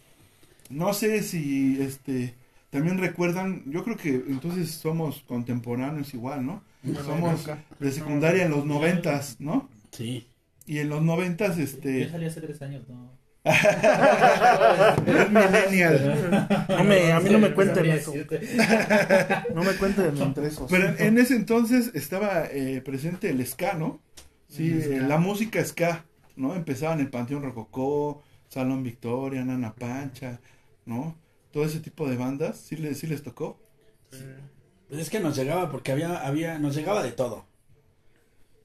no sé si, este, también recuerdan, yo creo que entonces somos contemporáneos igual, ¿no? Somos de secundaria en los noventas, ¿no? Sí. Y en los noventas, Yo este, salí hace tres años, ¿no? es millennial. No me, a mí no me cuenten eso. No me cuenten entre esos. Pero en, ese entonces estaba eh, presente el ska, ¿no? Sí, El ska. eh, la música ska, ¿no? Empezaba en el Panteón Rococó, Salón Victoria, Nana Pancha, ¿no? Todo ese tipo de bandas, ¿sí les, sí les tocó? Pues es que nos llegaba porque había, había, nos llegaba de todo.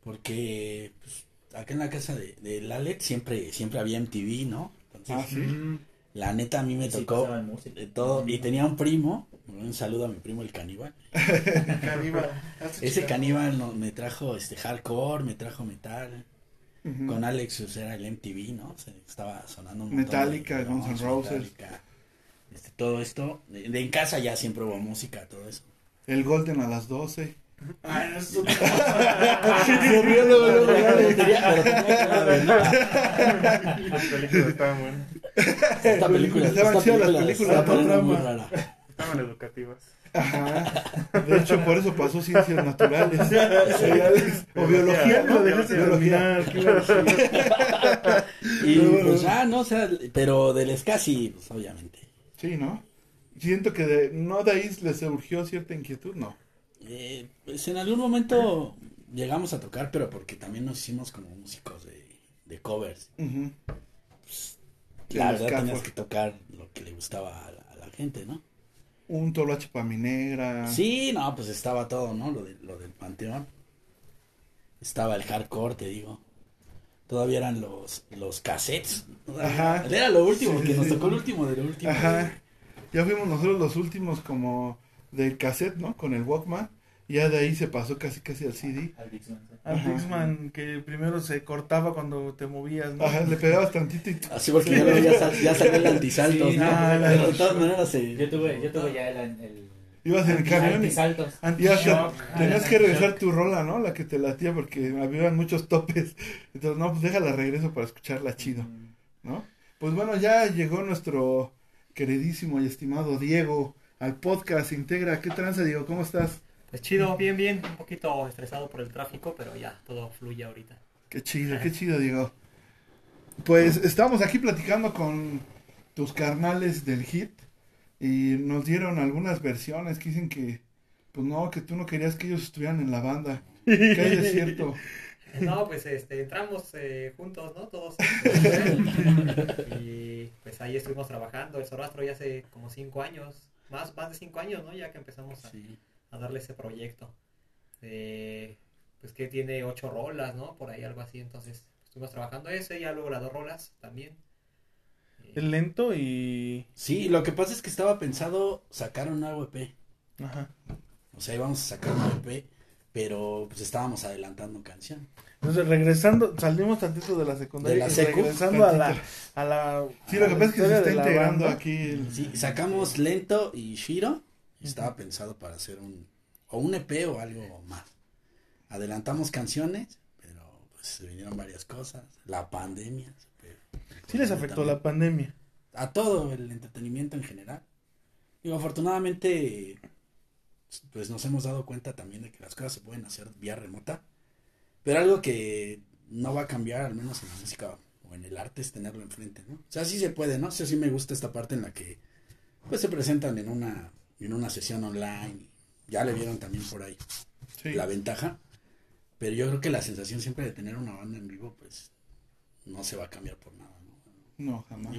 Porque pues, acá en la casa de, de Lalet siempre, siempre había MTV, ¿no? Entonces, Ah, sí. la neta a mí me Sí, tocó de todo. Y tenía un primo, un saludo a mi primo el caníbal. Caníbal. Hazte Ese caníbal no- me trajo este hardcore, me trajo metal. Con Alex pues, era el MTV, ¿no? Se estaba sonando un montón Metallica, de- Guns N' Roses. Metallica, este, todo esto. De, de en casa ya siempre hubo música, todo eso. El Golden a las 12. Ah, eso- estaban. Esta película, Estaban esta chidas las películas, poniendo muy rara. Estaban educativas. Ajá. De hecho, por eso pasó ciencias naturales. O biología, ¿no? Dejaste Biología. Y pues ya, no, o sea, pero del ska sí, pues obviamente. Sí, ¿no? Siento que de, no de ahí les surgió cierta inquietud, no. Eh, pues en algún momento llegamos a tocar, pero porque también nos hicimos como músicos de, de covers. Sí, La verdad tenías que tocar lo que le gustaba a la, a la gente, ¿no? Un toloache para mi negra. Sí, no, pues estaba todo, ¿no? Lo, de, lo del panteón. Estaba el hardcore, te digo. Todavía eran los, los cassettes. Ajá. Era lo último, Sí, que sí, nos sí. tocó el último de lo último. Ajá. Ya fuimos nosotros los últimos como del cassette, ¿no? Con el Walkman. Ya de ahí se pasó casi casi al CD. Al sí. Al. Dixman que primero se cortaba cuando te movías, ¿no? Ajá, le pegabas tantito y... Así porque ya, ya, sal- ya salió el antisalto, Sí, ¿no? ah, la- de todas maneras se... Yo tuve, yo tuve ya el, el Ibas en el camión y... Y hasta tenías que regresar shock. tu rola, ¿no? La que te latía porque había muchos topes. Entonces, no, pues déjala regreso para escucharla chido, ¿no? Pues bueno, ya llegó nuestro queridísimo y estimado Diego al podcast Integra. ¿Qué tranza, Diego? ¿Cómo estás? Pues chido, bien, bien. Un poquito estresado por el tráfico, pero ya todo fluye ahorita. Qué chido, qué chido, Diego. Pues estamos aquí platicando con tus carnales del hit y nos dieron algunas versiones que dicen que, pues no, que tú no querías que ellos estuvieran en la banda. Que hay de cierto. No, pues este, entramos eh, juntos, ¿no? Todos. y pues ahí estuvimos trabajando. El Sorastro ya hace como cinco años, más, más de cinco años, ¿no? Ya que empezamos a, Sí. a darle ese proyecto. Eh, pues que tiene ocho rolas, ¿no? Por ahí algo así. Entonces estuvimos trabajando ese, ya luego las dos rolas también. Es lento y... Sí, lo que pasa es que estaba pensado sacar un nuevo EP. Ajá. O sea, íbamos a sacar un EP, pero pues estábamos adelantando canción. Entonces, regresando, salimos tantito de la secundaria De la secu, regresando a la, a la... Sí, lo que pasa es que se está integrando aquí. el- Sí, sacamos Lento y Shiro. y Estaba pensado para hacer un o un EP o algo más. Adelantamos canciones, pero pues se vinieron varias cosas. La pandemia. Sí les afectó la pandemia. a todo el entretenimiento en general. Digo, afortunadamente, pues nos hemos dado cuenta también de que las cosas se pueden hacer vía remota, pero algo que no va a cambiar, al menos en la música o en el arte, es tenerlo enfrente, ¿no? O sea, sí se puede, ¿no? O sea, sí me gusta esta parte en la que, pues, se presentan en una, en una sesión online, ya le vieron también por ahí Sí. la ventaja, pero yo creo que la sensación siempre de tener una banda en vivo, pues, no se va a cambiar por nada, ¿no? Jamás.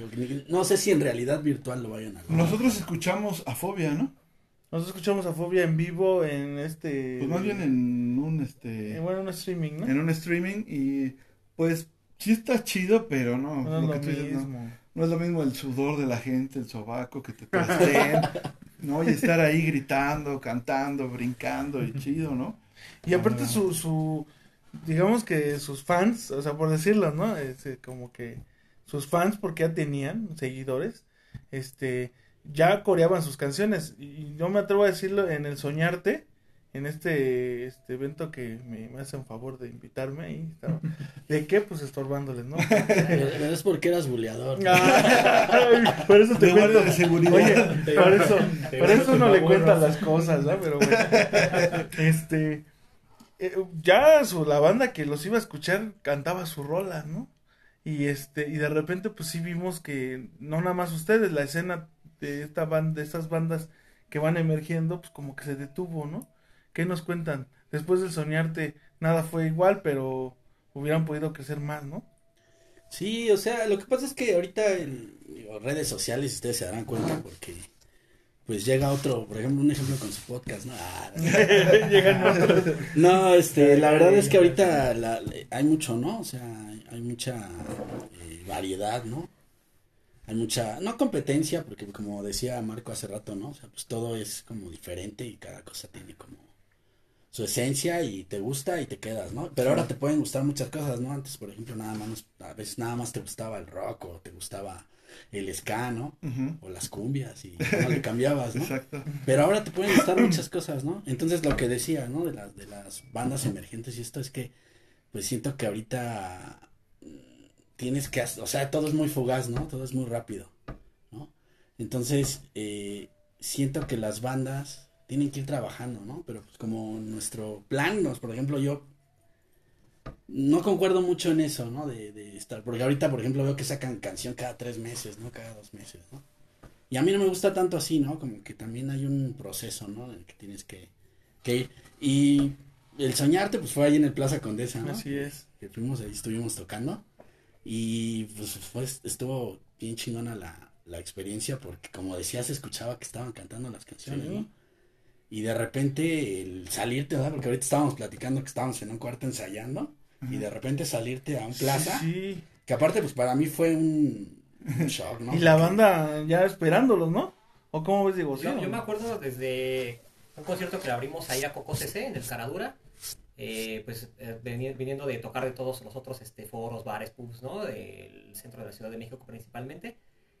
No sé si en realidad virtual lo vayan a lograr. Nosotros escuchamos a Fobia, ¿no? Nosotros escuchamos a Fobia en vivo en este... Pues más bien en un este eh, bueno, un streaming, ¿no? en un streaming y pues sí está chido, pero no, No es lo lo dices, no. mismo. No es lo mismo el sudor de la gente, el sobaco que te trasten, ¿no? Y estar ahí gritando, cantando, brincando y chido, ¿no? Y aparte Ah. su, su, digamos que sus fans, o sea, por decirlo, ¿no? Este, como que sus fans, porque ya tenían seguidores, este, ya coreaban sus canciones. Y yo me atrevo a decirlo en el Soñarte, en este, este evento que me, me hacen favor de invitarme ahí. estaba. ¿De qué? Pues estorbándoles, ¿no? Pero, es porque eras buleador. Ay, por eso te De cuento. de seguridad. Oye, por eso, por eso no le ¿no? las cosas, ¿no? Pero bueno. Este, eh, ya su, la banda que los iba a escuchar cantaba su rola, ¿no? Y este, y de repente pues sí vimos que no nada más ustedes, la escena de esta banda, de estas bandas que van emergiendo, pues como que se detuvo, ¿no? ¿Qué nos cuentan? Después del soñarte, nada fue igual, pero hubieran podido crecer más, ¿no? Sí, o sea, lo que pasa es que ahorita en digo, redes sociales ustedes se darán cuenta porque pues llega otro, por ejemplo, un ejemplo con su podcast, ¿no? Ah, Llegan otros. No, este, la verdad es que ahorita la- hay mucho, ¿no? O sea, hay mucha eh, variedad, ¿no? Hay mucha, no competencia, porque como decía Marco hace rato, ¿no? O sea, pues todo es como diferente y cada cosa tiene como su esencia y te gusta y te quedas, ¿no? Pero ahora te pueden gustar muchas cosas, ¿no? Antes, por ejemplo, nada más, a veces nada más te gustaba el rock o te gustaba el ska, ¿no? O las cumbias y no le cambiabas, ¿no? Exacto. Pero ahora te pueden gustar muchas cosas, ¿no? Entonces lo que decía, ¿no? De las, de las bandas emergentes y esto es que, pues siento que ahorita tienes que, hac- o sea, todo es muy fugaz, ¿no? Todo es muy rápido, ¿no? Entonces, eh, siento que las bandas tienen que ir trabajando, ¿no? Pero pues como nuestro plan, nos, por ejemplo, yo no concuerdo mucho en eso, ¿no? De, de estar, porque ahorita, por ejemplo, veo que sacan canción cada tres meses, ¿no? Cada dos meses, ¿no? Y a mí no me gusta tanto así, ¿no? Como que también hay un proceso, ¿no? En el que tienes que, que ir. Y el soñarte, pues fue ahí en el Plaza Condesa, ¿no? Así es. Que fuimos ahí, estuvimos tocando. Y pues fue, estuvo bien chingona la, la experiencia porque como decía, se escuchaba que estaban cantando las canciones, Sí. ¿no? Y de repente el salirte, ¿verdad? Porque ahorita estábamos platicando que estábamos en un cuarto ensayando. Y de repente salirte a un plaza. Sí. Que aparte, pues para mí fue un, un shock, ¿no? Y la banda ya esperándolos, ¿no? ¿O cómo ves, digo? Yo, yo me acuerdo desde un concierto que le abrimos ahí a Coco CC en el Caradura, eh, pues eh, viniendo de tocar de todos los otros este, foros, bares, pubs, ¿no? Del centro de la Ciudad de México principalmente.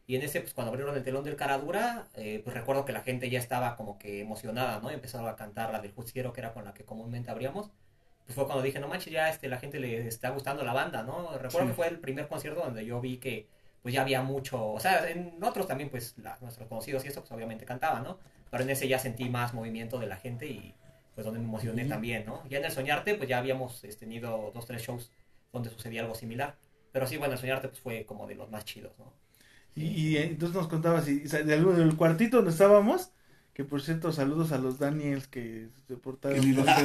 Y en ese, pues cuando abrieron el telón del Caradura, eh, pues recuerdo que la gente ya estaba como que emocionada, ¿no? Empezaron a cantar la del Justiciero, que era con la que comúnmente abríamos. Pues fue cuando dije, no manches, ya este, la gente le está gustando la banda, ¿no? Recuerdo Sí. que fue el primer concierto donde yo vi que pues ya había mucho, o sea, en otros también pues la- nuestros conocidos y eso pues obviamente cantaban, ¿no? Pero en ese ya sentí más movimiento de la gente y pues donde me emocioné también, ¿no? Ya en el Soñarte pues ya habíamos este, tenido dos, tres shows donde sucedía algo similar. Pero sí, bueno, el Soñarte pues fue como de los más chidos, ¿no? Y, y, eh, entonces nos contabas, y, del, del cuartito donde estábamos, que por cierto, saludos a los Daniels que se portaron. Que ni los Sí,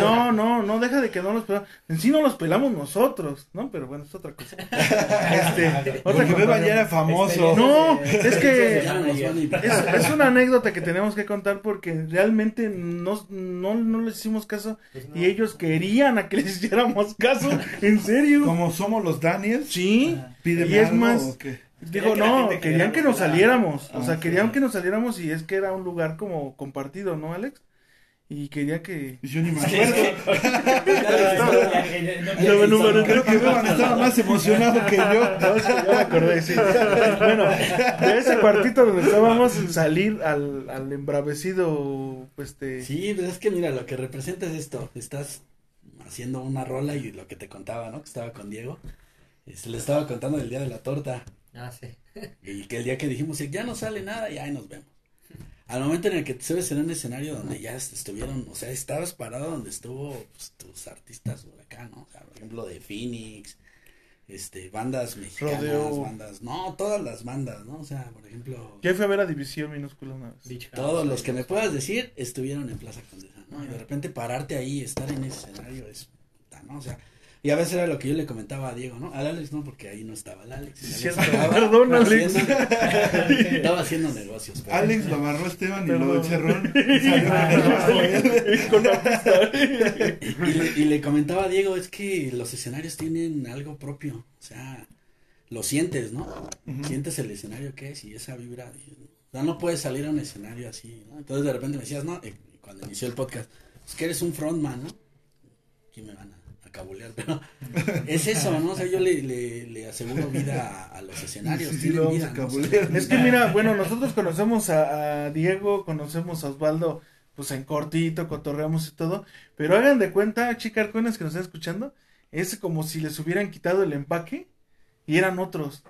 no, no, no, deja de que no los pelamos. En sí no los pelamos nosotros, ¿no? Pero bueno, es otra cosa. Este, otra Porque Beba compañía. ya era famoso. No, es que es, es una anécdota que tenemos que contar porque realmente no, no, no les hicimos caso Pues, no. y ellos querían a que les hiciéramos caso, en serio. Como somos los Daniels, Sí, pídeme y es algo, más, ¿o qué? Digo, que no, querían que nos saliéramos. O Ah, sea, sí. querían que nos saliéramos y es que era un lugar como compartido, ¿no, Alex? Y quería que... Y yo ni me acuerdo. Yo me número- Creo que Beba estaba más emocionado que yo. No, sí, ya me acordé, sí. Bueno, de ese cuartito donde estábamos, salir al, al embravecido, pues, este... Sí, pues es que mira, lo que representa es esto. Estás haciendo una rola y lo que te contaba, ¿no? Que estaba con Diego. Se le estaba contando del día de la torta. Ah, sí. Y que el día que dijimos, ya no sale nada, ya ahí nos vemos. Al momento en el que te subes en un escenario donde ya est- estuvieron, o sea, estabas parado donde estuvo pues, tus artistas por acá, ¿no? O sea, por ejemplo, de Phoenix, este, bandas mexicanas, Rodeo. bandas, no, todas las bandas, ¿no? O sea, por ejemplo, Ya fui a ver a División Minúscula una vez. Todos los que me puedas decir estuvieron en Plaza Condesa, ¿no? Y de repente pararte ahí, estar en ese escenario es, puta, ¿no? O sea, Y a veces era lo que yo le comentaba a Diego, ¿no? Al Alex no, porque ahí no estaba el Alex. El Sí, Alex cierto. estaba Perdón, Alex. haciendo- estaba haciendo negocios. pero- Alex lo amarró a Esteban y lo. Con la pista. Y le, y le comentaba a Diego, es que los escenarios tienen algo propio. O sea, lo sientes, ¿no? Sientes el escenario que es y esa vibra. y- o sea, no puedes salir a un escenario así, ¿no? Entonces de repente me decías, no, eh, cuando inició el podcast, es que eres un frontman, ¿no? Aquí me van a cabulear, pero es eso, ¿no? O sea, yo le, le, le aseguro vida a, a los escenarios. Sí, tienen lo vamos vida, a ¿no? O sea, cabulear. Es que mira, bueno, nosotros conocemos a, a Diego, conocemos a Osvaldo, pues en cortito, cotorreamos y todo, pero hagan de cuenta, chicas arcones que nos están escuchando, es como si les hubieran quitado el empaque y eran otros.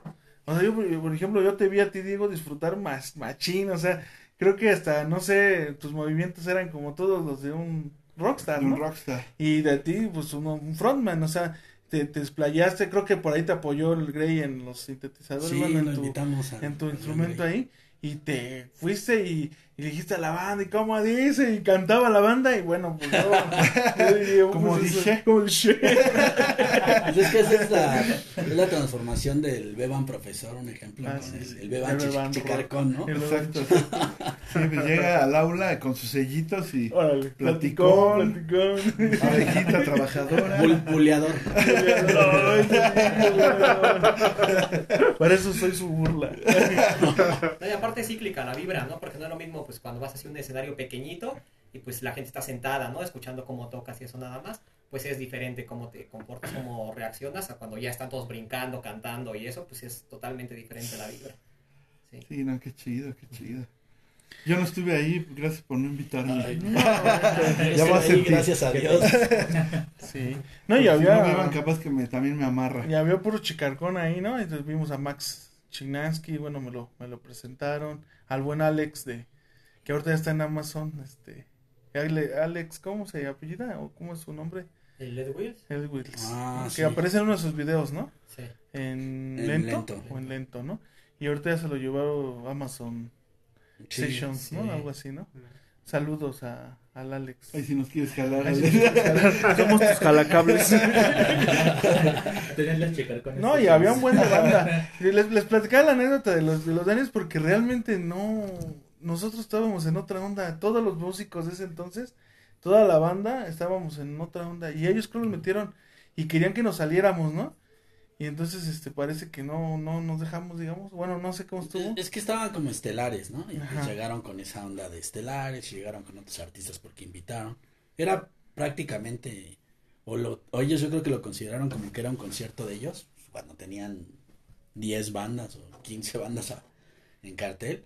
O sea, yo, por por ejemplo, yo te vi a ti, Diego, disfrutar más machín, o sea, creo que hasta, no sé, tus movimientos eran como todos los de un rockstar, Un ¿no? rockstar. Y de ti, pues uno- un frontman, o sea, te, te explayaste, creo que por ahí te apoyó el Grey en los sintetizadores, Sí, bueno, en lo tu- invitamos a- en tu a instrumento ahí y te fuiste y, y le dijiste a la banda y cómo dice y cantaba la banda y bueno pues yo, Como pues, eso- dice. como dice. Pues es que esa es la, es la transformación del Beban profesor, un ejemplo, Ah, con sí, el, sí. el Beban Beban chicarcón, ¿no? Exacto. Sí, pues llega al aula con sus sellitos y Órale, Platicón. platicón, abejita trabajadora. Bul- buleador. Para eso soy su burla. No, y aparte es cíclica la vibra, ¿no? Porque no es lo mismo pues cuando vas hacia un escenario pequeñito y pues la gente está sentada, ¿no? Escuchando cómo tocas y eso nada más, pues es diferente cómo te comportas, cómo reaccionas a cuando ya están todos brincando, cantando y eso, pues es totalmente diferente la vibra. Sí. Sí, no, qué chido, qué chido. Yo no estuve ahí, gracias por no invitarme. Ay, Ya Ya va a sentir. gracias a Dios. Sí. No, y Si había no beban, capaz que me, también me amarra. Y había puro chicarcón ahí, ¿no? Entonces vimos a Max Chinansky, bueno, me lo, me lo presentaron. Al buen Alex de, que ahorita ya está en Amazon, este, Ale- Alex, ¿cómo se apellida? ¿O cómo es su nombre? ¿El Led Wheels? Ed Wills. Ah, que sí. aparece en uno de sus videos, ¿no? Sí. En, En lento, lento. o en lento, ¿no? Y ahorita ya se lo llevaron Amazon Sí, Sessions, sí. ¿no? Algo así, ¿no? Saludos a, al Alex. Ay, si nos quieres jalar. Ay, Somos tus jalacables. Tenerlas checar con No, y había un buen de banda. Les, les platicaba la anécdota de los, de los Daniels porque realmente no. Nosotros estábamos en otra onda. Todos los músicos de ese entonces, toda la banda, estábamos en otra onda. Y ellos creo que nos metieron y querían que nos saliéramos, ¿no? Y entonces, este, parece que no, no nos dejamos, digamos. Bueno, no sé cómo estuvo. Es que estaban como estelares, ¿no? Y pues llegaron con esa onda de estelares, llegaron con otros artistas porque invitaron. Era prácticamente, o, lo, o ellos yo creo que lo consideraron como que era un concierto de ellos, cuando tenían 10 bandas o 15 bandas a- en cartel,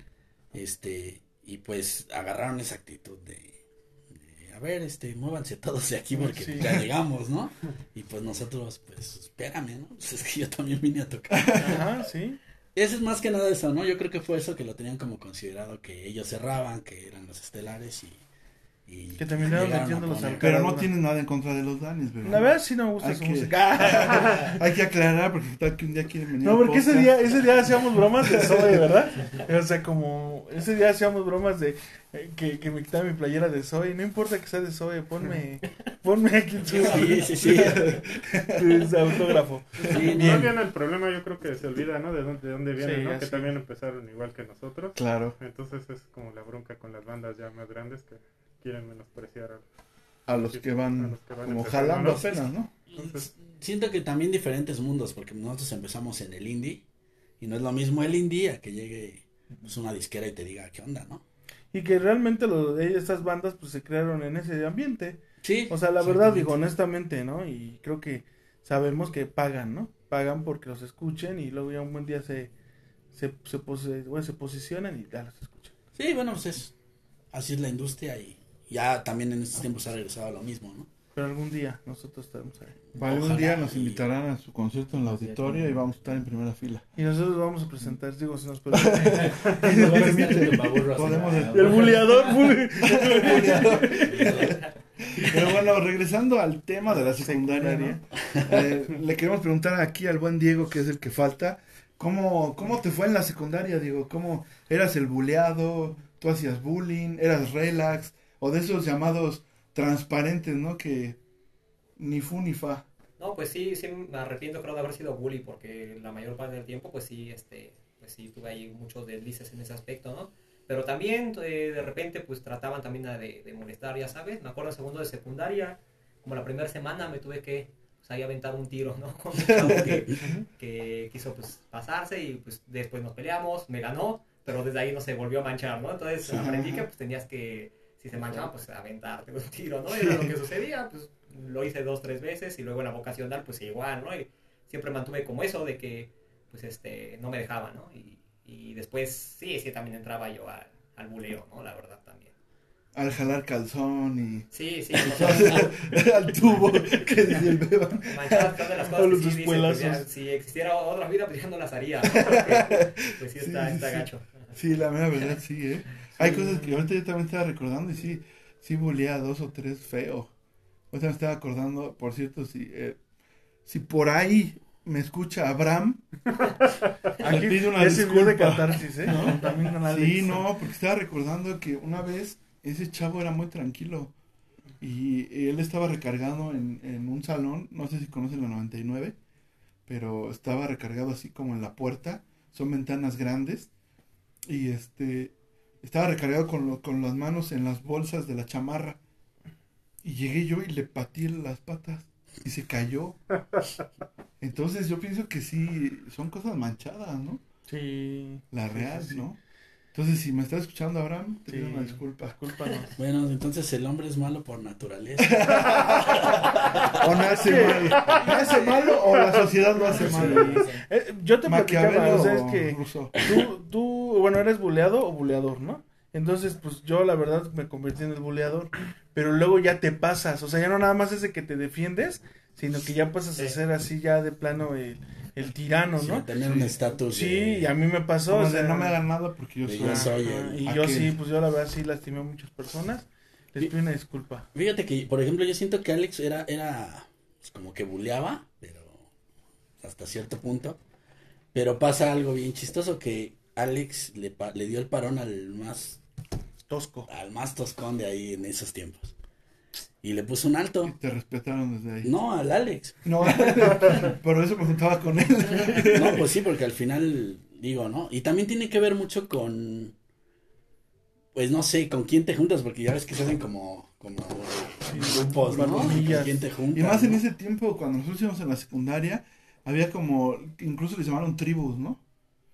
este, y pues agarraron esa actitud de, de, a ver, este, muévanse todos de aquí porque Sí. ya llegamos, ¿no? Y pues nosotros, pues, espérame, ¿no? Pues es que yo también vine a tocar. Ajá, sí. Eso es más que nada eso, ¿no? Yo creo que fue eso que lo tenían como considerado, que ellos cerraban, que eran los estelares y... y Que terminaron llegaron a metiéndolos poner- al Pero no tienes nada en contra de los Danis, ¿verdad? La verdad sí no me gusta Hay su que- música. Hay que aclarar porque tal que un día quieren venir. No, porque ese día, ese día hacíamos bromas de Zoe, ¿verdad? O sea, como ese día hacíamos bromas de eh, que, que me quitaba mi playera de Zoe. No importa que sea de Zoe, ponme, ponme aquí en su, Sí, sí, sí. su autógrafo. Sí, No bien el problema, yo creo que se olvida, ¿no? De dónde, de dónde viene, Sí, ¿no? Que también empezaron igual que nosotros. Claro, Entonces es como la bronca con las bandas ya más grandes que quieren menospreciar a a los que a van los que van como jalando apenas, ¿no? Entonces, Siento que también diferentes mundos, porque nosotros empezamos en el indie, y no es lo mismo el indie a que llegue pues, una disquera y te diga qué onda, ¿no? Y que realmente lo, de estas bandas pues se crearon en ese ambiente. Sí. O sea, la verdad, digo, honestamente, ¿no? Y creo que sabemos que pagan, ¿no? Pagan porque los escuchen y luego ya un buen día se, se, se, pose- bueno, se posicionan y ya los escuchan. Sí, bueno, pues es, así es la industria y ya también en estos tiempos ha regresado a lo mismo, ¿no? Pero algún día nosotros estaremos ahí. Algún Ojalá día nos y- invitarán a su concierto en el auditorio y vamos a estar en primera fila. Y nosotros vamos a presentar, digo, si nos permite. Podemos- El buleador, bule- Pero bueno, regresando al tema de la secundaria, ¿no? Eh, le queremos preguntar aquí al buen Diego, que es el que falta, ¿cómo, cómo te fue en la secundaria, Diego? ¿Cómo eras el buleado? ¿Tú hacías bullying? ¿Eras relax? ¿O de esos llamados transparentes, no? Que ni fu ni fa. No, pues sí, sí me arrepiento creo de haber sido bully porque la mayor parte del tiempo pues sí, este, pues sí tuve ahí muchos deslices en ese aspecto, ¿no? Pero también eh, de repente pues trataban también de, de molestar, ya sabes. Me acuerdo en segundo de secundaria, como la primera semana me tuve que pues, ahí aventar un tiro, ¿no? Con un chavo que, que quiso pues pasarse y pues después nos peleamos, me ganó, pero desde ahí no se volvió a manchar, ¿no? Entonces aprendí que pues tenías que, si se manchaba, pues aventarte un tiro, ¿no? Y era lo que sucedía, pues lo hice dos, tres veces y luego en la vocacional pues igual, ¿no? Y siempre mantuve como eso de que pues este no me dejaba, ¿no? Y, y después sí, sí también entraba yo al, al buleo, ¿no? La verdad también. Al jalar calzón y Sí, sí, al tubo que dice el beba. manchadas de las cosas los que sí dices, pues, ya, si existiera otra vida pues ya no las haría, ¿no? Porque, pues sí está, Sí, está sí. gacho. Sí, la mera verdad, sí, ¿eh? Hay cosas que ahorita yo también estaba recordando y sí, sí bulía a dos o tres feo. Ahorita me estaba acordando, por cierto, si, eh, si por ahí me escucha Abraham, Aquí pido una sirvió de disculpa. catarsis, ¿eh? También con Alex. Sí, no, porque estaba recordando que una vez ese chavo era muy tranquilo y él estaba recargado en, en un salón, no sé si conocen la 99, pero estaba recargado así como en la puerta, son ventanas grandes y este estaba recargado con, lo- con las manos en las bolsas de la chamarra y llegué yo y le patí las patas y se cayó. Entonces yo pienso que sí, son cosas manchadas, ¿no? Sí. La real, sí, sí. ¿no? Entonces, si me estás escuchando, Abraham, te Sí. pido una disculpa. Discúlpanos. Bueno, entonces el hombre es malo por naturaleza. O nace malo. ¿Nace malo o la sociedad lo hace malo? Eh, yo te platicaba, o sea, es que tú, tú, bueno, eres buleado o buleador, ¿no? Entonces, pues yo la verdad me convertí en el buleador, pero luego ya te pasas, o sea, ya no nada más es de que te defiendes, sino que ya pasas a Sí. ser así ya de plano el, el tirano, Sí, ¿no? tener un estatus. Sí, de- y a mí me pasó, Como o sea, no me hagan nada porque yo soy. yo soy ajá, el- y yo aquel. sí, pues yo la verdad sí lastimé a muchas personas, les pido una disculpa. Fíjate que, por ejemplo, yo siento que Alex era, era pues, como que buleaba, pero hasta cierto punto. Pero pasa algo bien chistoso que Alex le, pa- le dio el parón al más, Tosco. al más toscón de ahí en esos tiempos. Y le puso un alto. Te respetaron desde ahí. No, al Alex. No, por eso me juntaba con él. No, pues sí, porque al final, digo, ¿no? Y también tiene que ver mucho con, pues no sé, con quién te juntas, porque ya ves que se hacen como, como grupos, ¿no? Con quién te juntas. Y más en ¿no? ese tiempo, cuando nosotros íbamos en la secundaria, había como, incluso les llamaron tribus, ¿no?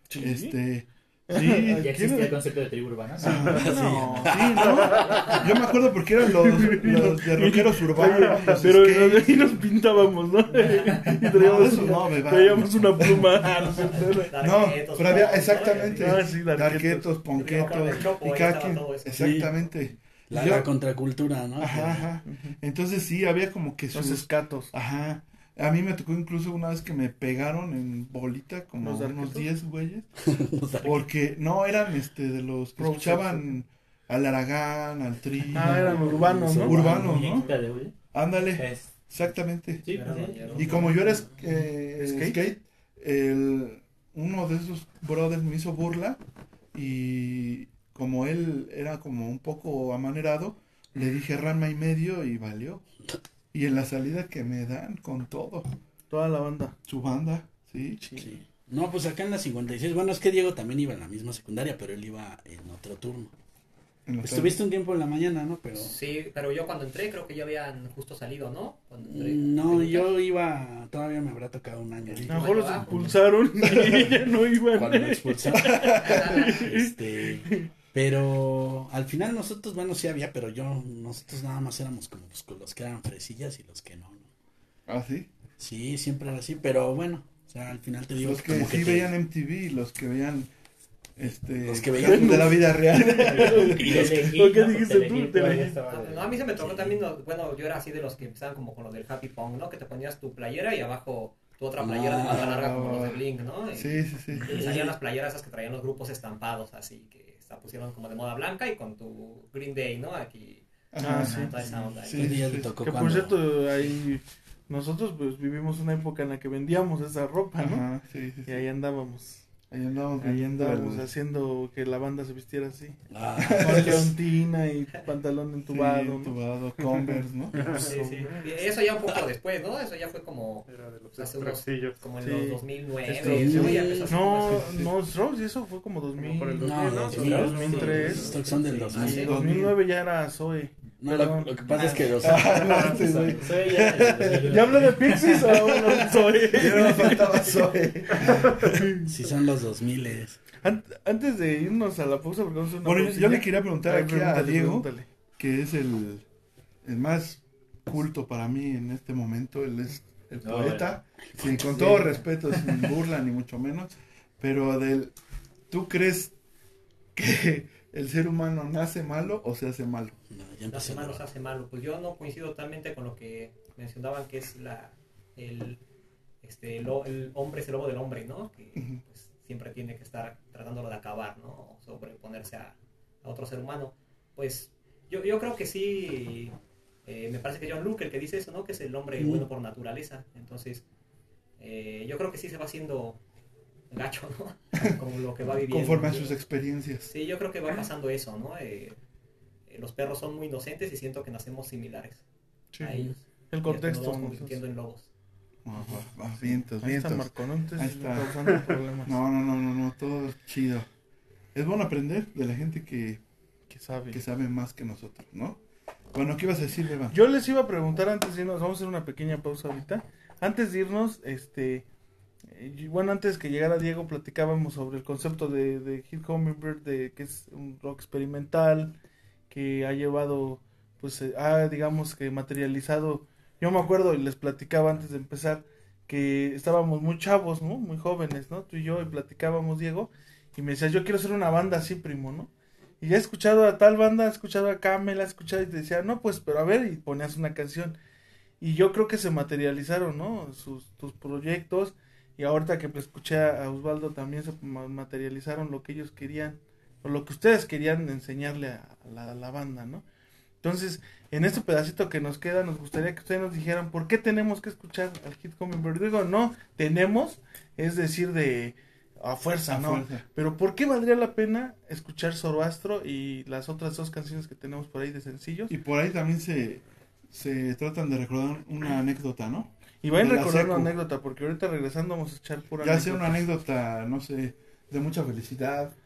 Sí. Este, Ya sí, existía el concepto de tribu urbana. Ajá. No. Sí, ¿no? Yo me acuerdo porque eran los, los de rockeros urbanos, los Pero skates. ahí nos pintábamos, ¿no? Y traíamos, no, una, traíamos una pluma. Ah, no No, pero había, ¿no? exactamente, Ah, darquetos, ponquetos, y cada quien, exactamente. La, Yo- la contracultura, ¿no? Ajá, ajá. Entonces sí, había como que Los sus, escatos. ajá. A mí me tocó incluso una vez que me pegaron en bolita, como ¿Los unos darketos? 10 güeyes, porque no eran este de los que escuchaban al Aragán, al Tri, Ah, eran urbanos, ¿no? urbanos, ¿no? Ándale, exactamente. Sí, doñero. Y como yo era eh, ¿Skate? skate, el, uno de esos brothers me hizo burla y como él era como un poco amanerado, le dije rama y medio y valió. Y en la salida que me dan con todo, Toda la banda. su banda, sí. sí. No, pues acá en la 56, bueno, es que Diego también iba en la misma secundaria, pero él iba en otro turno. en Estuviste un tiempo en la mañana, ¿no? Pero... Sí, pero yo cuando entré creo que ya habían justo salido, ¿no? Cuando entré. No, yo iba, todavía me habrá tocado un año. A lo mejor los expulsaron y ya no iban. Cuando me expulsaron. este, pero al final nosotros, bueno, sí había, pero yo, nosotros nada más éramos como pues, con los que eran fresillas y los que no. ¿no? Ah, sí. Sí, siempre era así, pero bueno, o sea, al final te digo Los que como sí que te- veían MTV y los que veían este Los que veían- de la vida real. y los que- Telehit, ¿Por qué ¿no? dijiste tú? Todavía estaba de- No, a mí se me tocó también, bueno, yo era así de los que empezaban como con lo del Happy Pong, ¿no? Que te ponías tu playera y abajo tu otra playera de manga larga como los de Blink, ¿no? Y, Sí, sí, sí. y salían las playeras esas que traían los grupos estampados así, que pusieron como de moda blanca y con tu Green Day, ¿no? Aquí, Ah, sí. toda esa onda. Sí, sí. te tocó Que por cierto, ahí nosotros pues vivimos una época en la que vendíamos esa ropa, ¿no? Ajá, sí, sí, Y sí. ahí andábamos. Ahí andamos Ahí el- haciendo que la banda se vistiera así. Ah, Con leontina y pantalón sí, entubado, ¿no? entubado, Converse, ¿no? Sí, sí. Eso ya un poco después, ¿no? Eso ya fue como, Era de los Hace unos- como en Sí. los 2009. Esto- ¿no? No, no, Strokes, y eso fue como Como 2000. por el no, 2000, ¿no? 2000, 2003. Estos son del Sí. 2000. Sí. 2009 ya era Zoe. No, lo, lo que pasa es que los, güey. Soy ya ¿Ya hablé de Pixies o no, Zoe? Ya no me faltaba Zoe. sí son los 2000 An- Antes de irnos a la pausa, porque vamos a hacer una Bueno, yo, yo le quería preguntar aquí a Diego, pregúntale. que es el, el más culto para mí en este momento. Él es el No, poeta. Sí, con todo respeto, sin burla ni mucho menos. Pero del, ¿tú crees que el ser humano nace malo o se hace malo? Ya Hace empezó. malo, hace malo. Pues yo no coincido totalmente con lo que mencionaban que es la el este lo- el hombre es el lobo del hombre, ¿no? Que pues, siempre tiene que estar tratándolo de acabar, ¿no? O sobreponerse a, a otro ser humano. Pues yo, yo creo que sí. eh, me parece que John Luke el que dice eso, ¿no? Que es el hombre bueno por naturaleza. Entonces, eh, yo creo que sí se va haciendo gacho, ¿no? Como lo que va viviendo. Conforme a sus experiencias. Sí, yo creo que va pasando eso, ¿no? Eh, los perros son muy inocentes y siento que nacemos similares a ellos. El contexto. nos convirtiendo en lobos. Ah, vientos, Ahí está. Marco, ¿no? Entonces, Ahí está. causando problemas. No, no, no, no, no, todo chido. Es bueno aprender de la gente que, Que sabe. que sabe más que nosotros, ¿no? Bueno, ¿qué ibas a decir, Beba? Yo les iba a preguntar antes de irnos, vamos a hacer una pequeña pausa ahorita. Antes de irnos, este, eh, bueno, antes que llegara Diego, platicábamos sobre el concepto de, de Hit Hummingbird, de que es un rock experimental, que ha llevado, pues, eh, ha, digamos que materializado. Yo me acuerdo y les platicaba antes de empezar que estábamos muy chavos, ¿no? Muy jóvenes, ¿no? Tú y yo, y platicábamos, Diego, y me decías, yo quiero hacer una banda así, primo, ¿no? Y ya he escuchado a tal banda, he escuchado a Camel, he escuchado y te decía, no, pues, pero a ver, y ponías una canción. Y yo creo que se materializaron, ¿no? Sus, tus proyectos. Y ahorita que pues, escuché a Osvaldo también se ma- materializaron lo que ellos querían, o lo que ustedes querían enseñarle a la, a la banda, ¿no? Entonces, en este pedacito que nos queda, nos gustaría que ustedes nos dijeran por qué tenemos que escuchar al Hit Hummingbird. Digo, no, tenemos, es decir, de a fuerza, A ¿no? fuerza. Pero ¿por qué valdría la pena escuchar Zoroastro y las otras dos canciones que tenemos por ahí de sencillos? Y por ahí también se, se tratan de recordar una anécdota, ¿no? Y vayan la recordando secu. anécdota, porque ahorita regresando vamos a echar pura Ya sea anécdota. una anécdota, no sé, de mucha felicidad,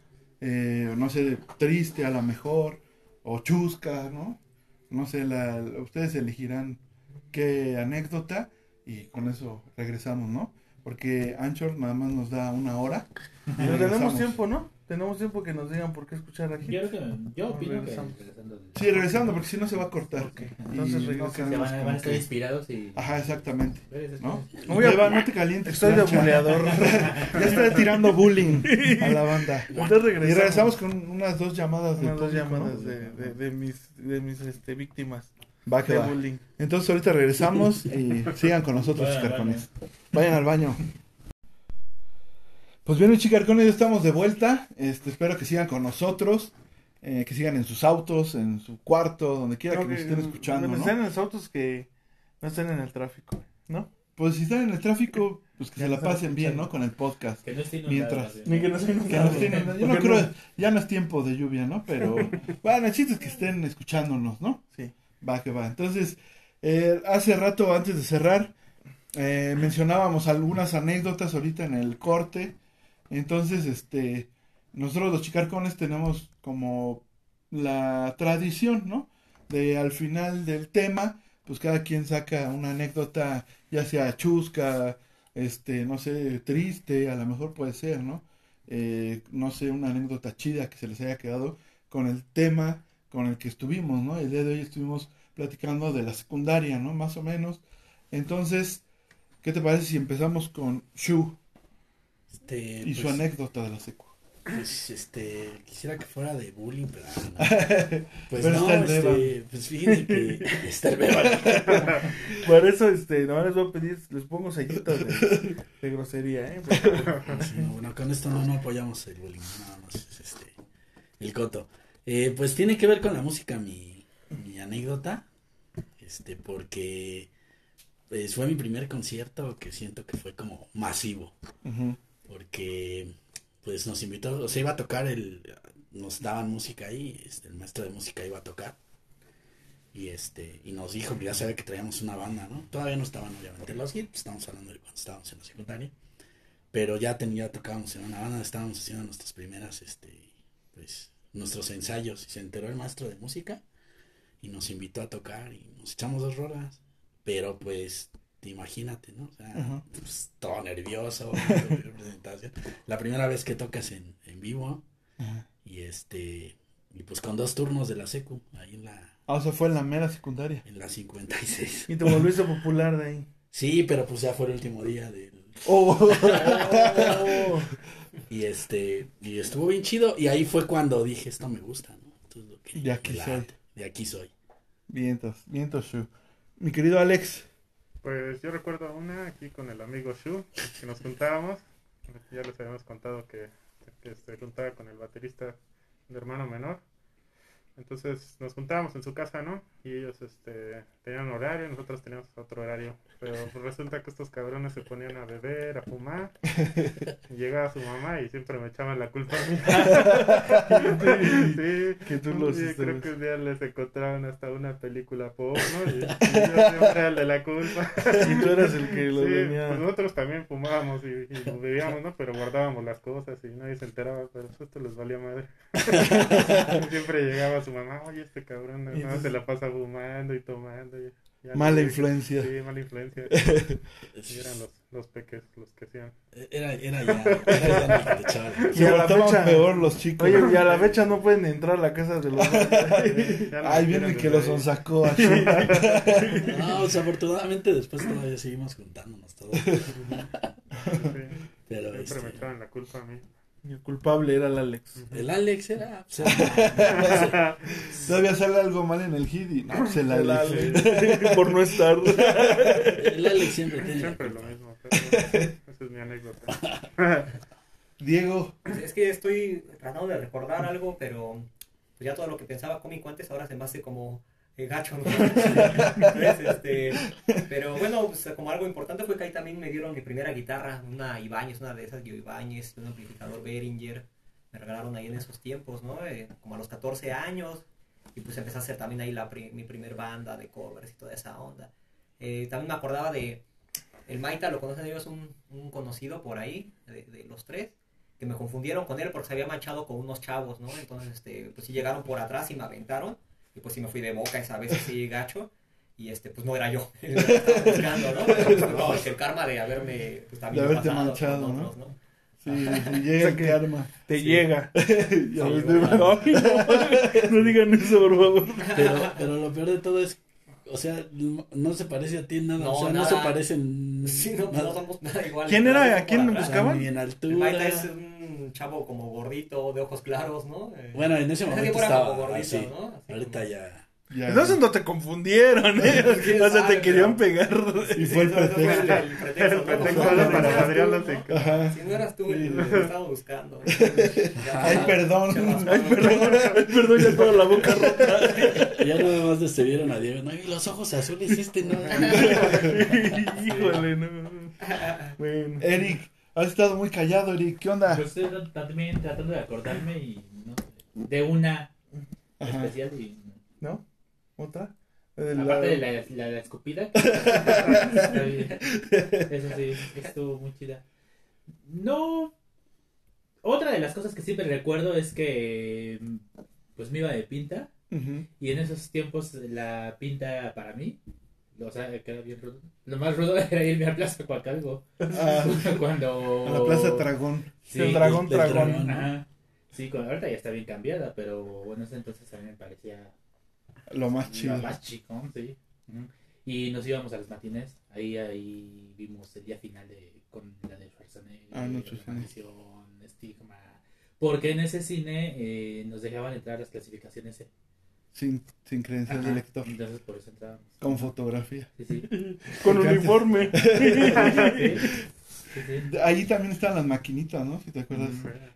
eh, no sé, triste a lo mejor, o chusca, ¿no? No sé, la, ustedes elegirán qué anécdota y con eso regresamos, ¿no? Porque Anchor nada más nos da una hora. y Pero tenemos tiempo, ¿no? Tenemos tiempo que nos digan por qué escuchar aquí. Yo, creo que, yo opino que regresando Sí, regresando, porque si no se va a cortar. Entonces no regresamos. se queremos van, a- van a estar inspirados y... Ajá, exactamente. ¿No? No voy a- no te calientes. Estoy de buleador. Ya está tirando bullying a la banda. Entonces Y regresamos. con unas dos llamadas de Unas dos público, llamadas ¿no? de, de, de mis, de mis este, víctimas Va que de va. bullying. Entonces ahorita regresamos y sigan con nosotros, Vayan al chicarcones. Vayan al baño. Pues bien, mis chicarcones, ya estamos de vuelta. Este, espero que sigan con nosotros, eh, que sigan en sus autos, en su cuarto, donde quiera No, que nos estén escuchando, bueno, ¿no? Están en los autos que no estén en el tráfico, ¿no? Pues si están en el tráfico, pues que Ya se la pasen bien. ¿no? Con el podcast. Que no esté inundado, Mientras-. Ni que no se Que no estén- yo no creo, ya no es tiempo de lluvia, ¿no? Pero bueno, el chiste es que estén escuchándonos, ¿no? Sí. Va que va. Entonces, eh, hace rato, antes de cerrar, eh, mencionábamos algunas anécdotas ahorita en el corte. Entonces, este, nosotros los chicarcones tenemos como la tradición, ¿no? De al final del tema, pues cada quien saca una anécdota, ya sea chusca, este, no sé, triste, a lo mejor puede ser, ¿no? Eh, no sé, una anécdota chida que se les haya quedado con el tema con el que estuvimos, ¿no? El día de hoy estuvimos platicando de la secundaria, ¿no? Más o menos. Entonces, ¿qué te parece si empezamos con Shu Este, y su pues, anécdota de la secu? Pues, este, quisiera que fuera de bullying, pero no. Pues Pero no, está el este, Beba. pues fíjense que está el Beba. Por eso, este, no les voy a pedir, les pongo sellitos de, de grosería, ¿eh? Por favor. Sí, no, bueno, con esto no, no apoyamos el bullying, nada más es este, el coto. Eh, pues tiene que ver con la música mi, mi anécdota, este, porque pues, fue mi primer concierto que siento que fue como masivo, Ujú. Porque pues nos invitó, o sea, iba a tocar el, nos daban música ahí, este, el maestro de música iba a tocar. Y este, y nos dijo que ya sabe que traíamos una banda, ¿no? Todavía no estaban obviamente los hits, estamos hablando de cuando estábamos en la secundaria. Pero ya tenía, tocábamos en una banda, estábamos haciendo nuestras primeras, este, pues, nuestros ensayos. Y se enteró el maestro de música y nos invitó a tocar y nos echamos dos rolas. Pero pues, imagínate, ¿no? O sea, pues, todo nervioso, la presentación. La primera vez que tocas en, en vivo Ajá. y este, y pues con dos turnos de la secu, ahí en la, Ah, o sea, fue en la mera secundaria. en la 56. Y te volviste popular de ahí. Sí, pero pues ya fue el último día del... Oh, Y este, y estuvo bien chido. Y ahí fue cuando dije, esto me gusta, ¿no? Esto es lo que De aquí soy. De aquí soy. vientos, vientos. Mi querido Alex. Pues yo recuerdo una aquí con el amigo Shu, que nos juntábamos. Ya les habíamos contado que, se juntaba con el baterista de hermano menor. Entonces nos juntábamos en su casa, ¿no? Y ellos este, tenían horario, nosotros teníamos otro horario. Pero pues, resulta que estos cabrones se ponían a beber, a fumar. Y llegaba su mamá y siempre me echaban la culpa a mí. sí, Que tú los hiciste, creo que un día les encontraron hasta una película porno y, y yo siempre era el de la culpa. Y tú eras el que lo Sí, venía. pues nosotros también fumábamos y, y bebíamos, ¿no? Pero guardábamos las cosas y nadie se enteraba, pero pues esto les valía madre. Siempre llegaba su mamá, oye, este cabrón más se la pasa fumando y tomando. y ya no Mala influencia. Sí, mala influencia. Y eran los, los peques los que hacían. Era, era ya, era ya Y Se a la portaban fecha- peor los chicos. Oye, y a la fecha no pueden entrar a la casa de los no Ay, viene que los sonsacó a Shu. No, desafortunadamente después todavía seguimos juntándonos todos. Sí, Pero siempre me este, echaban la culpa a mí. El culpable era el Alex. el Alex era, sea, Todavía sale algo mal en el hit y no, El Alex. Alex. Por no estar. el Alex siempre tiene Siempre lo mismo. Pero esa es mi anécdota. Diego. Es que estoy tratando de recordar algo, pero pues ya todo lo que pensaba cómico antes ahora se me hace como gacho, ¿no? Este, pero bueno, pues, como algo importante fue que ahí también me dieron mi primera guitarra, una Ibáñez, una de esas Gio Ibáñez, un amplificador Behringer, me regalaron ahí en esos tiempos, ¿no? Eh, como a los 14 años, y pues empecé a hacer también ahí la pri- mi primer banda de covers y toda esa onda. Eh, también me acordaba de, el Maita, lo conocen ellos, un, un conocido por ahí, de, de los tres, que me confundieron con él porque se había manchado con unos chavos, ¿no? Entonces, este, pues sí llegaron por atrás y me aventaron, y pues sí me fui de boca esa vez así gacho, y este, pues no era yo, el que estaba buscando, ¿no? Pero, pues, no, es que el karma de haberme, pues también De haberte pasado manchado, ¿no? otros, ¿no? Sí, y llega el karma. Te Sí. llega. Ya Sí. Ay, no, no digan eso, por favor. Pero, pero lo peor de todo es, o sea, no, no se parece a ti en nada, No, o sea, no nada. se parecen Sí, no, no somos nada iguales. ¿Quién era? ¿A quién. O sea, buscaban? ni en El altura. Maita es un chavo como gordito, de ojos claros, ¿no? Eh, Bueno, en ese momento estaba como gordito, así. ¿no? Así Ahorita como- ya. Ya. Entonces no te confundieron, ¿eh? ¿Quién O sea, te sabe, querían pero- pegar. Y fue el pretexto. el pretexto, para no. Ajá. Si no eras tú el Sí. que te estaba buscando. Ay, perdón. Ay, perdón, ay, perdón, ya toda la boca rota. Ya nada más de se vieron a Diego, no, y los ojos azules este, no. Híjole, no. Bueno. Eric, has estado muy callado, Eric. ¿Qué onda? Pues estoy también tratando de acordarme y no de una Ajá. especial y ¿No? ¿Otra? La- aparte de la, la, la escupida eso sí estuvo muy chida no otra de las cosas que siempre recuerdo es que pues me iba de pinta y en esos tiempos la pinta para mí o sea que era bien rudo lo más rudo era irme a Plaza Coacalco Ah, cuando a la Plaza Dragón. Sí, El dragón, dragón. dragón. Ajá. Sí, con, ahorita ya está bien cambiada, pero bueno, ese entonces a mí me parecía Lo más chido. lo más chico, sí. Y nos íbamos a los matines, ahí ahí vimos el día final de con la de Schwarzenegger, Ah, no, Estigma, porque en ese cine eh, nos dejaban entrar las clasificaciones. Sin, sin credencial de Ajá, lector. Entonces por eso entrábamos. Con fotografía. Sí, sí. Con uniforme. Sí, sí, sí. Ahí también están las maquinitas, ¿no? Si te acuerdas.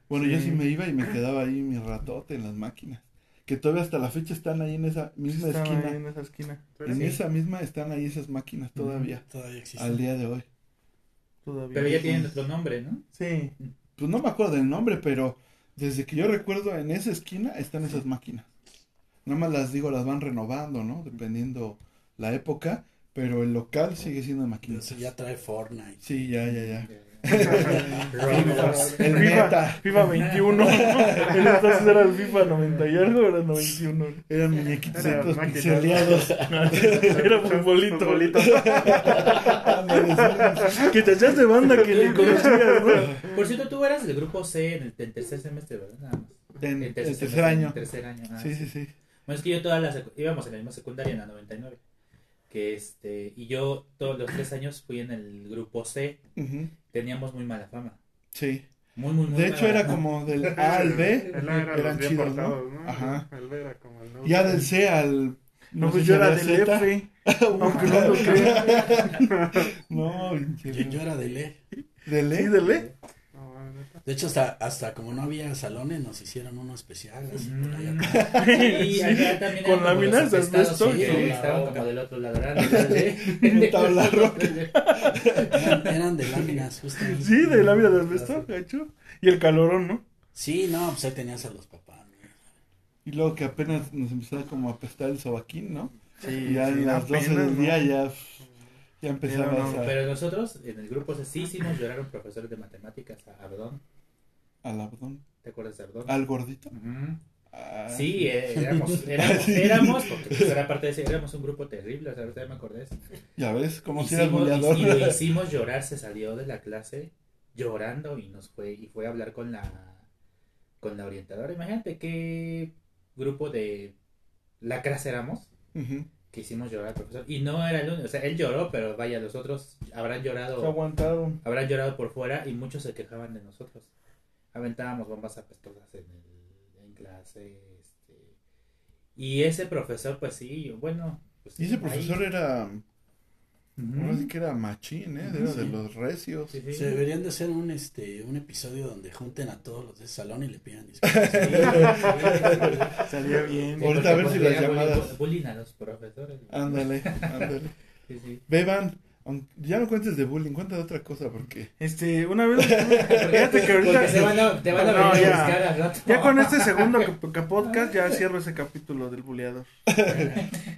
Bueno, yo Sí. me iba y me quedaba ahí mi ratote en las máquinas. Que todavía hasta la fecha están ahí en esa misma Estaba esquina. ahí en esa esquina. En Sí. esa misma están ahí esas máquinas todavía. Al día de hoy. Todavía. Pero ya tienen otro nombre, ¿no? Sí. pues no me acuerdo del nombre, pero desde que yo recuerdo en esa esquina están esas máquinas. Nada más las digo, las van renovando, ¿no? Dependiendo la época, pero el local sigue siendo. Eso ya trae Fortnite. Sí, ya, ya, ya. El FIFA. FIFA 21. En entonces era el FIFA 90 y algo, era 91. Eran muñequitos Era pixeleados. Era futbolito. Futbolito. Que te echaste banda que ni conocías, ¿no? Por cierto, tú eras del grupo C en el, tercer semestre, ¿verdad? Nada más. En el semestre, tercer año. en tercer año. ah, Sí, sí, sí. Bueno, es que yo toda la secu- íbamos en la misma secundaria, en la 99. Que este, y yo todos los tres años fui en el grupo C. Teníamos muy mala fama. Sí. Muy, muy, muy De hecho mala era fama. como del A al B. El A era Eran los chidos, ¿no? portados, ¿no? Ajá. El B era como el no. Ya del C al... No, pues yo era del. F. Uh, Aunque no lo crean. No, Yo, yo era. Del Sí, E. del E. No, ah, neta. De hecho, hasta, hasta como no había salones, nos hicieron uno especial. así por allá. Mm. Sí, acá también Con láminas de asbesto. Sí, estaban como del otro lado. Eran, eran de láminas, justo. ahí. Sí, de vida de asbesto, gacho. Y el calorón, ¿no? Sí, no, pues ahí tenías a los papás. ¿no? Y luego que apenas nos empezaba como a apestar el sobaquín, ¿no? Sí, y ya sí, a las 12 apenas, del ¿no? día ya, ya empezabas Pero no, a, Pero nosotros en el grupo sí hicimos llorar a un profesor de matemáticas, a Abdón. al abdón. ¿Te acuerdas de Abdón? ¿Al gordito? Ujú. Ah, Sí, eh, éramos, éramos, éramos, porque pues era parte de ese, éramos un grupo terrible, o sea, ahorita ya me acordé eso. Ya ves, como si eras Hicimos, buleador. y lo hicimos llorar, se salió de la clase llorando y nos fue, y fue a hablar con la, con la orientadora. Imagínate qué grupo de lacras éramos Ujú. Que hicimos llorar al profesor. Y no era el único, o sea, él lloró, pero vaya, los otros habrán Se llorado, aguantaron. habrán llorado por fuera y muchos se quejaban de nosotros. Aventábamos bombas apestosas en, el, en clase. Este, y ese profesor, pues sí, bueno. Pues, Y ese ahí- profesor era, Ahora sí que era machín, ¿eh? Era de Sí. los recios. Sí, sí. Se deberían de hacer un este un episodio donde junten a todos los de ese salón y le pidan disculpas. Salía bien. Ahorita a ver si las llamadas- Bullying a los profesores. Ándale, ándale. Sí, sí. Beban, ya no cuentes de bullying, cuenta de otra cosa porque... Este, una vez. Fíjate que ahorita. Porque te van a, te van a No, a ya. buscar al rato. Ya con este segundo podcast ya cierro ese capítulo del buleador.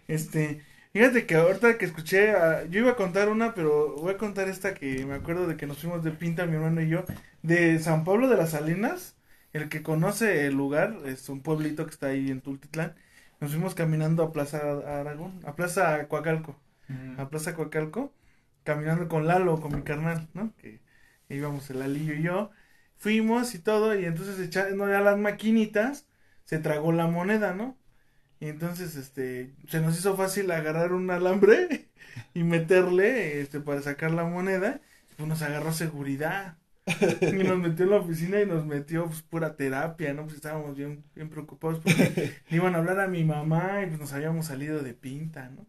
Este, fíjate que ahorita que escuché, a- yo iba a contar una, pero voy a contar esta que me acuerdo de que nos fuimos de pinta mi hermano y yo, de San Pablo de las Salinas, el que conoce el lugar, es un pueblito que está ahí en Tultitlán. Nos fuimos caminando a Plaza Aragón, a Plaza Coacalco, a Plaza Coacalco, caminando con Lalo, con mi carnal, ¿no? Que íbamos el Lalillo y yo. Fuimos y todo, y entonces echando ya las maquinitas, se tragó la moneda, ¿no? Y entonces, este, se nos hizo fácil agarrar un alambre y meterle, este, para sacar la moneda. Pues nos agarró seguridad. Y nos metió en la oficina y nos metió, pues, pura terapia, ¿no? Pues estábamos bien, bien preocupados porque le iban a hablar a mi mamá y pues nos habíamos salido de pinta, ¿no?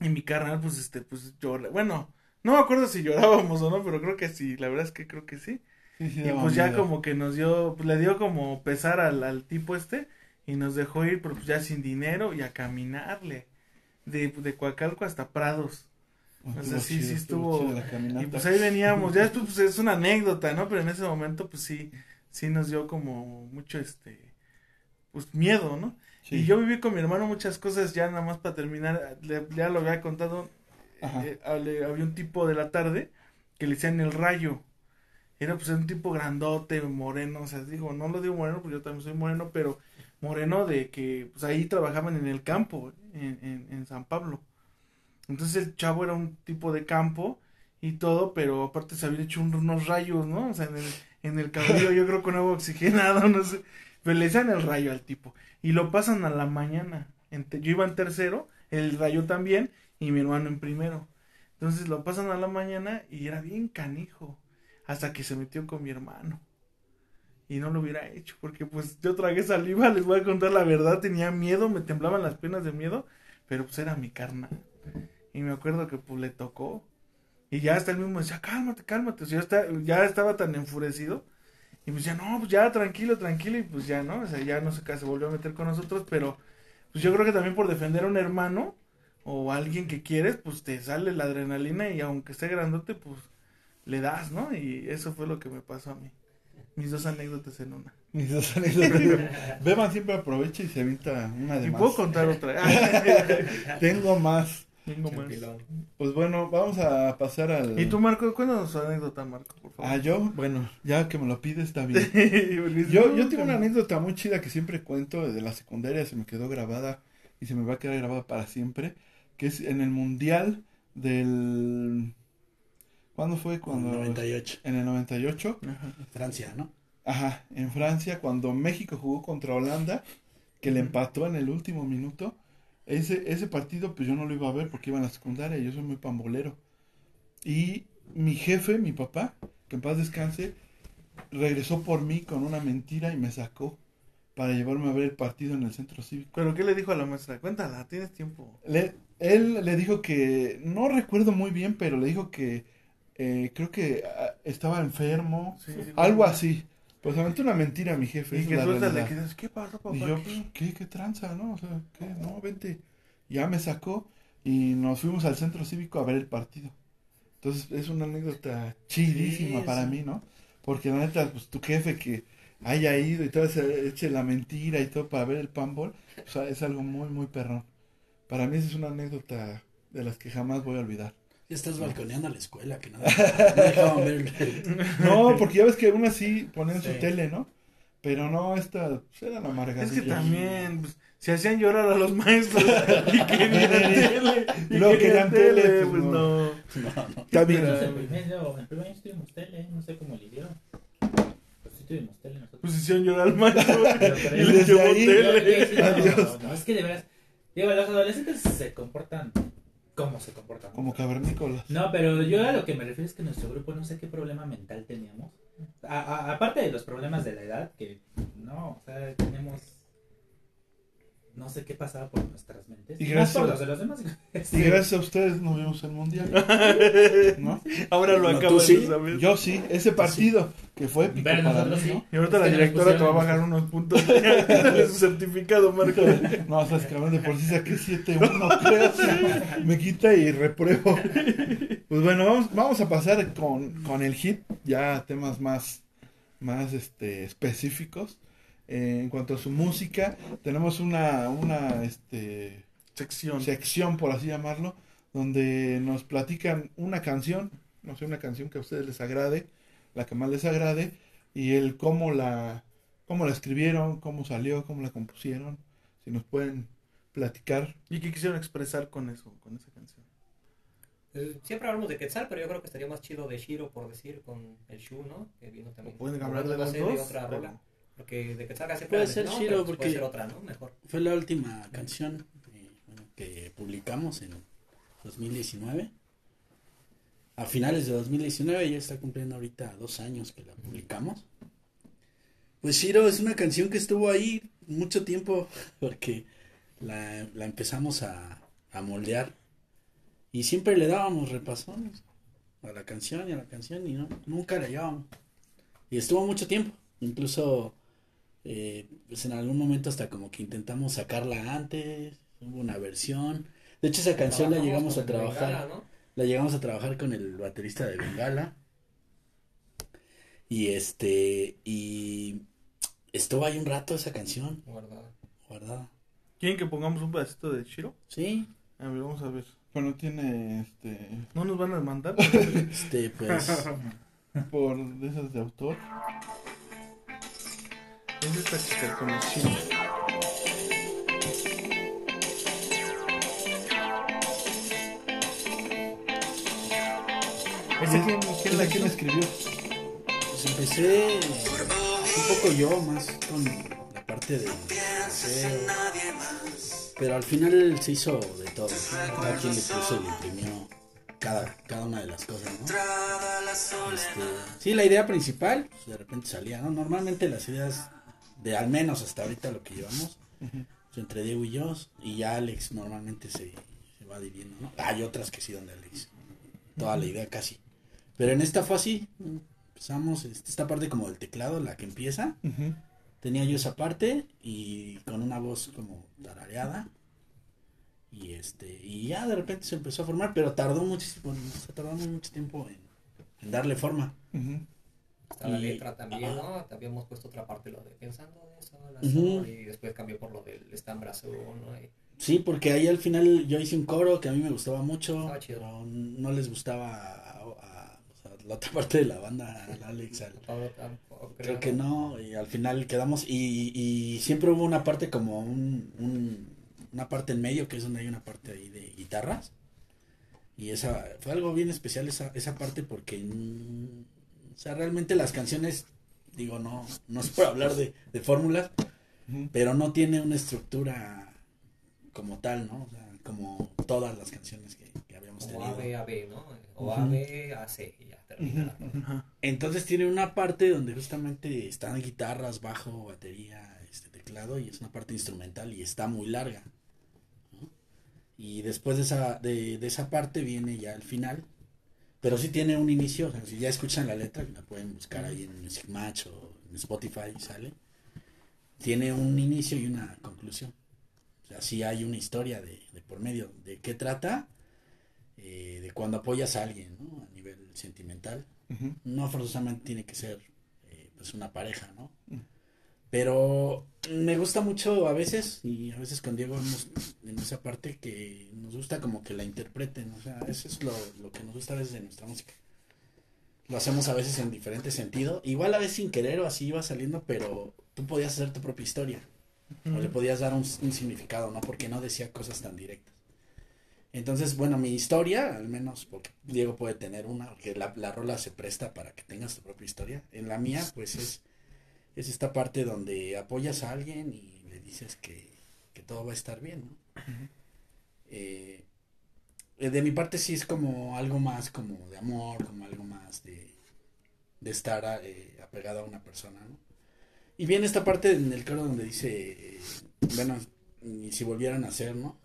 Y mi carnal, pues, este, pues, llora. Bueno, no me acuerdo si llorábamos o no, pero creo que sí, la verdad es que creo que sí. Sí, sí, Y pues ya miedo. como que nos dio, pues le dio como pesar al, al tipo este y nos dejó ir, pero pues ya sin dinero y a caminarle. De, de Coacalco hasta Prados. Ah, o sea, sí, sí estuvo-. Y pues ahí veníamos, ya pues es una anécdota, ¿no? Pero en ese momento pues sí, sí nos dio como mucho este, pues miedo, ¿no? Sí. Y yo viví con mi hermano muchas cosas, ya nada más para terminar, le- ya lo había contado, eh, hable- había un tipo de la tarde que le decían el rayo. Era pues un tipo grandote, moreno, o sea, digo, no lo digo moreno porque yo también soy moreno, pero moreno de que pues ahí trabajaban en el campo, en, San Pablo. Entonces el chavo era un tipo de campo y todo, pero aparte se había hecho un- unos rayos, ¿no? O sea, en el, en el yo creo con agua oxigenada, no sé. Pero le echan el rayo al tipo y lo pasan a la mañana. Yo iba en tercero, el rayo también y mi hermano en primero. Entonces lo pasan a la mañana y era bien canijo hasta que se metió con mi hermano. Y no lo hubiera hecho porque pues yo tragué saliva, les voy a contar la verdad, tenía miedo, me temblaban las penas de miedo, pero pues era mi carnal. Y me acuerdo que pues le tocó. Y ya hasta el mismo decía, cálmate, cálmate. O sea, está- ya estaba tan enfurecido. Y pues ya, no, pues ya, tranquilo, tranquilo. Y pues ya, ¿no? O sea, ya no sé qué se volvió a meter con nosotros. Pero pues yo creo que también por defender a un hermano o a alguien que quieres, pues te sale la adrenalina y aunque esté grandote, pues le das, ¿no? Y eso fue lo que me pasó a mí. Mis dos anécdotas en una. Mis dos anécdotas. Beban siempre aprovecha y se avienta una de Y más. puedo contar otra. Tengo más. Tengo más. Pues bueno, vamos a pasar al... ¿Y tú, Marco? Cuéntanos su anécdota, Marco, por favor. Ah, yo, bueno, ya que me lo pide está bien. Yo, yo tengo una anécdota muy chida que siempre cuento de la secundaria, se me quedó grabada y se me va a quedar grabada para siempre, que es en el Mundial del... ¿Cuándo fue? Cuando... 98. En el 98. Ajá. Francia, ¿no? Ajá, en Francia, cuando México jugó contra Holanda, que le empató en el último minuto. Ese, ese partido, pues yo no lo iba a ver porque iba en la secundaria, yo soy muy pambolero. Y mi jefe, mi papá, que en paz descanse, regresó por mí con una mentira y me sacó para llevarme a ver el partido en el centro cívico. ¿Pero qué le dijo a la maestra? Cuéntala, tienes tiempo. Le- él le dijo que, no recuerdo muy bien, pero le dijo que eh, creo que ah, estaba enfermo, Sí, algo así. Pues aventó una mentira mi jefe. Y que suéltale, que dices, ¿qué pasó, papá? Y yo, ¿Qué? pues, ¿qué, qué tranza, no? O sea, ¿qué? No, vente. Ya me sacó y nos fuimos al centro cívico a ver el partido. Entonces, es una anécdota chidísima Sí, para mí, ¿no? Porque la neta, pues tu jefe que haya ido y todo, se eche la mentira y todo para ver el panball, o sea, es algo muy, muy perrón. Para mí esa es una anécdota de las que jamás voy a olvidar. Ya estás balconeando a la escuela, que no, no dejaban ver el- No, porque ya ves que aún así ponen su Sí. tele, ¿no? Pero no, esta pues, era la amargadilla. Es que también, pues, se hacían llorar a los maestros y querían tele. Y Luego querían tele, pues, pues no. no. No, no. Bien. Nosotros en en primer año tuvimos tele, no sé cómo le dieron. Pues sí tuvimos tele nosotros. Pues hicieron llorar al maestro Pero- y pero- les llevó ahí- Yo- yo tele. no. No, es que de veras. Digo, los adolescentes se comportan como se comportan. Como cavernícolas. No, pero yo a lo que me refiero es que nuestro grupo no sé qué problema mental teníamos. A- a- aparte de los problemas de la edad, que no, o sea, tenemos. No sé qué pasaba por nuestras mentes. Y gracias- por los de los demás. Y gracias a ustedes nos vimos el mundial. ¿No? Ahora lo No, sí. de saber. Yo sí, ese partido que fue épico Pero para nosotros mí, sí. ¿no? Y ahorita la directora te va a bajar unos puntos. Dale su certificado, Marco. No, o sea, es de por sí saqué 7-1, creo. Me quita y repruebo. Pues bueno, vamos, vamos a pasar con, con el hit, ya temas más, más este, específicos. Eh, en cuanto a su música, tenemos una, una este, Sección. sección, por así llamarlo, donde nos platican una canción, no sé, una canción que a ustedes les agrade, la que más les agrade, y el cómo la, cómo la escribieron, cómo salió, cómo la compusieron, si nos pueden platicar. ¿Y qué quisieron expresar con eso, con esa canción? Eh, Siempre hablamos de Quetzal, pero yo creo que estaría más chido de Shiro, por decir, con el Shu, ¿no? Que vino también. O pueden hablar de las dos, otra pero- rola. Porque de casi Puede siempre ser ¿no? Shiro, Pero porque- Puede ser otra, ¿no? Mejor. Fue la última canción eh, bueno, que publicamos en 2019. A finales de 2019, ya está cumpliendo ahorita dos años que la publicamos. Pues Shiro es una canción que estuvo ahí mucho tiempo porque la, la empezamos a, a moldear y siempre le dábamos repasones a la canción y a la canción y no, nunca la llevábamos. Y estuvo mucho tiempo, incluso eh, pues en algún momento hasta como que intentamos sacarla antes, hubo una versión. De hecho esa canción la llegamos a trabajar, Bengala, ¿no? la llegamos a trabajar con el baterista de Bengala. Y este, y estuvo ahí un rato esa canción Guardada. guardada. ¿Quieren que pongamos un pedacito de Shiro? Sí, A ver, vamos a ver. Pero no tiene, este, ¿No nos van a demandar? este, pues, por de esas de autor. Es esta chica con los chinos. ¿Ese quién, quién la ¿Quién la escribió? pues empecé un poco yo más con la parte de museo. Pero al final se hizo de todo. Cada quien le puso y le imprimió cada, cada una de las cosas, ¿no? Este, sí, la idea principal, pues, de repente salía, ¿no? Normalmente las ideas de al menos hasta ahorita lo que llevamos, pues, entre Diego y yo, y ya Alex normalmente se, se va dividiendo, ¿no? Hay otras que sí donde Alex, toda la idea casi. Pero en esta fue así, empezamos, este, esta parte como del teclado, la que empieza, tenía yo esa parte y con una voz como tarareada y este y ya de repente se empezó a formar pero tardó muchísimo o sea, tardamos mucho tiempo en, en darle forma. Está la letra también. ¿no? También hemos puesto otra parte, lo de pensando de eso, y después cambió por lo del estambre azul, ¿no? Y- Sí, porque ahí al final yo hice un coro que a mí me gustaba mucho, chido. pero no les gustaba a, la otra parte de la banda, al Alex, al- tampoco, creo que no, y al final quedamos, y, y siempre hubo una parte como un, un- una parte en medio, que es donde hay una parte ahí de guitarras, y esa fue algo bien especial esa, esa parte porque, o sea, realmente las canciones, digo, no, no es por hablar de, de fórmulas, pero no tiene una estructura como tal, ¿no? O sea, como todas las canciones que, que habíamos Como tenido. A, B, A, B, ¿no? O. A, B, A, C, y ya termina. Entonces tiene una parte donde justamente están guitarras, bajo, batería, este teclado y es una parte instrumental y está muy larga. ¿no? Y después de esa, de, de esa parte viene ya el final. Pero sí tiene un inicio, o sea, si ya escuchan la letra, la pueden buscar ahí en Music Match o en Spotify, sale. Tiene un inicio y una conclusión. O sea, sí hay una historia de, de por medio. ¿De qué trata? Eh, de cuando apoyas a alguien, ¿no? A nivel sentimental no forzosamente tiene que ser eh, pues una pareja, ¿no? Pero me gusta mucho a veces, y a veces con Diego hemos- en esa parte que nos gusta como que la interpreten, o sea, eso es lo, lo que nos gusta a veces de nuestra música. Lo hacemos a veces en diferente sentido, igual a veces sin querer o así iba saliendo, pero tú podías hacer tu propia historia, o le podías dar un, un significado, ¿no? Porque no decía cosas tan directas. Entonces, bueno, mi historia, al menos porque Diego puede tener una, porque la, la rola se presta para que tengas tu propia historia. En la mía, pues es, es esta parte donde apoyas a alguien y le dices que, que todo va a estar bien, ¿no? Eh, eh, de mi parte sí es como algo más como de amor, como algo más de, de estar eh, apegado a una persona, ¿no? Y viene esta parte en el coro donde dice, eh, bueno, y si volvieran a ser, ¿no?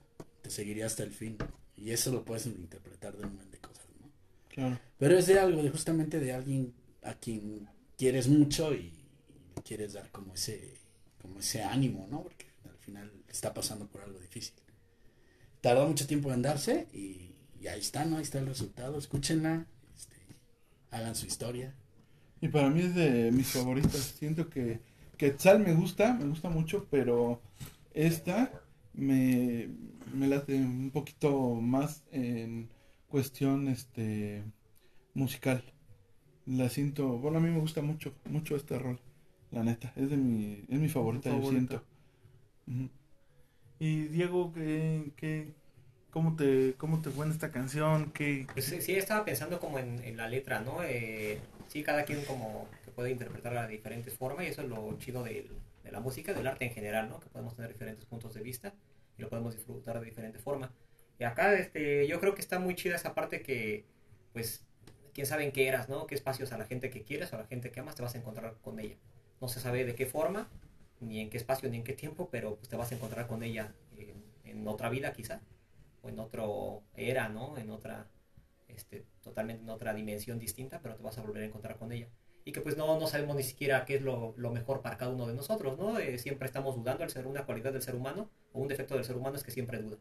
Te seguiría hasta el fin. Y eso lo puedes interpretar de un montón de cosas, ¿no? Claro. Pero es de algo, de justamente de alguien a quien quieres mucho y, quieres dar como ese, como ese ánimo, ¿no? Porque al final está pasando por algo difícil. Tardó mucho tiempo en darse y, ahí está, ¿no? Ahí está el resultado. Escúchenla, este, hagan su historia. Y para mí es de mis favoritas. Siento que Quetzal me gusta, me gusta mucho, pero esta me, me late un poquito más en cuestión este musical. La siento, bueno, a mí me gusta mucho, mucho este rol, la neta. Es de mi, es mi favorita, yo favorita. siento. Y Diego, ¿qué, qué, cómo, te, ¿cómo te fue en esta canción? ¿Qué, Pues sí, sí, estaba pensando como en, en la letra, ¿no? Eh, sí, cada quien como que puede interpretarla de diferentes formas y eso es lo chido del- de la música, del arte en general, ¿no? Que podemos tener diferentes puntos de vista y lo podemos disfrutar de diferente forma. Y acá este, yo creo que está muy chida esa parte que, pues, quién sabe en qué eras, ¿no? Qué espacios a la gente que quieres o a la gente que amas te vas a encontrar con ella. No se sabe de qué forma, ni en qué espacio, ni en qué tiempo, pero pues te vas a encontrar con ella en, otra vida quizá, o en otro era, ¿no? En otra, este, totalmente en otra dimensión distinta, pero te vas a volver a encontrar con ella. Y que pues no, no sabemos ni siquiera qué es lo, lo mejor para cada uno de nosotros, ¿no? Eh, siempre estamos dudando, el ser una cualidad del ser humano o un defecto del ser humano es que siempre duda,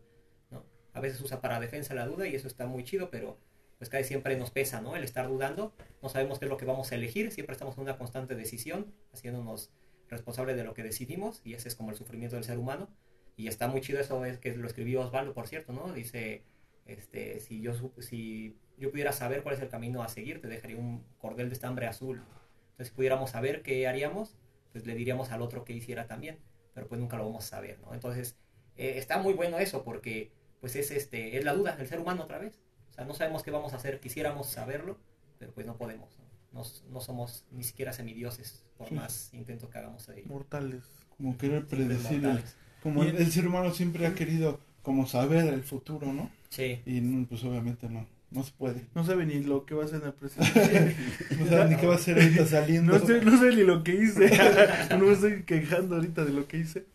¿no? A veces usa para defensa la duda y eso está muy chido, pero pues casi siempre nos pesa, ¿no? El estar dudando, no sabemos qué es lo que vamos a elegir, siempre estamos en una constante decisión, haciéndonos responsables de lo que decidimos y ese es como el sufrimiento del ser humano. Y está muy chido eso, es que lo escribió Osvaldo, por cierto, ¿no? Dice, este, si yo, si yo pudiera saber cuál es el camino a seguir, te dejaría un cordel de estambre azul. Entonces, si pudiéramos saber qué haríamos, pues le diríamos al otro que hiciera también, pero pues nunca lo vamos a saber, ¿no? Entonces, eh, está muy bueno eso, porque pues es, este, es la duda, el ser humano otra vez. Sea, no sabemos qué vamos a hacer, quisiéramos saberlo, pero pues no podemos, ¿no? No, no somos ni siquiera semidioses, por Sí. más intento que hagamos de mortales? Como querer predecir, el- como el, el ser humano siempre ha querido como saber el futuro, ¿no? Sí. Y no, pues obviamente no, no se puede. No sabe ni lo que va a hacer en el presente. No sabes ni qué va a hacer ahorita saliendo. No sé, no sé ni lo que hice. no me estoy quejando ahorita de lo que hice.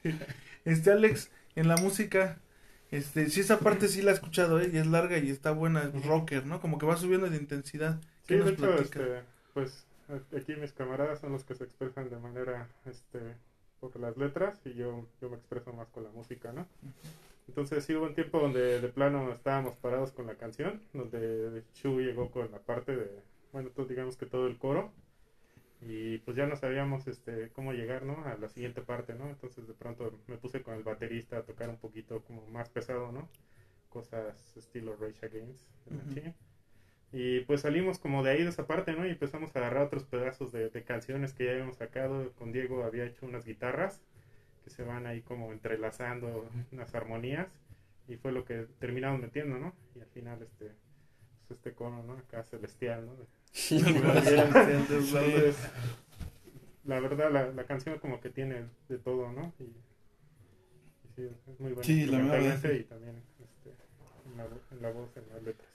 Este, Alex, en la música, este, sí, esa parte sí la he escuchado, ¿eh? Y es larga y está buena, es rocker, ¿no? Como que va subiendo de intensidad. ¿Qué Sí, de hecho, este, pues aquí mis camaradas son los que se expresan de manera, este, por las letras y yo, yo me expreso más con la música, ¿no? Entonces sí hubo un tiempo donde de plano estábamos parados con la canción, donde Chu llegó con la parte de, bueno, digamos que todo el coro Y pues ya no sabíamos este, cómo llegar, ¿no? A la siguiente parte, ¿no? Entonces de pronto me puse con el baterista a tocar un poquito como más pesado, ¿no? Cosas estilo Rage Against de Ujú. Machine. Y pues salimos como de ahí de esa parte, ¿no? Y empezamos a agarrar otros pedazos de, de canciones que ya habíamos sacado. Con Diego había hecho unas guitarras que se van ahí como entrelazando unas armonías. Y fue lo que terminamos metiendo, ¿no? Y al final este, pues este cono, ¿no? Acá celestial, ¿no? Entonces, la verdad, la, la canción como que tiene de todo, ¿no? Y, y sí, es muy buena. Sí, la verdad. Y también este, en, la, vo- en la voz, en las letras.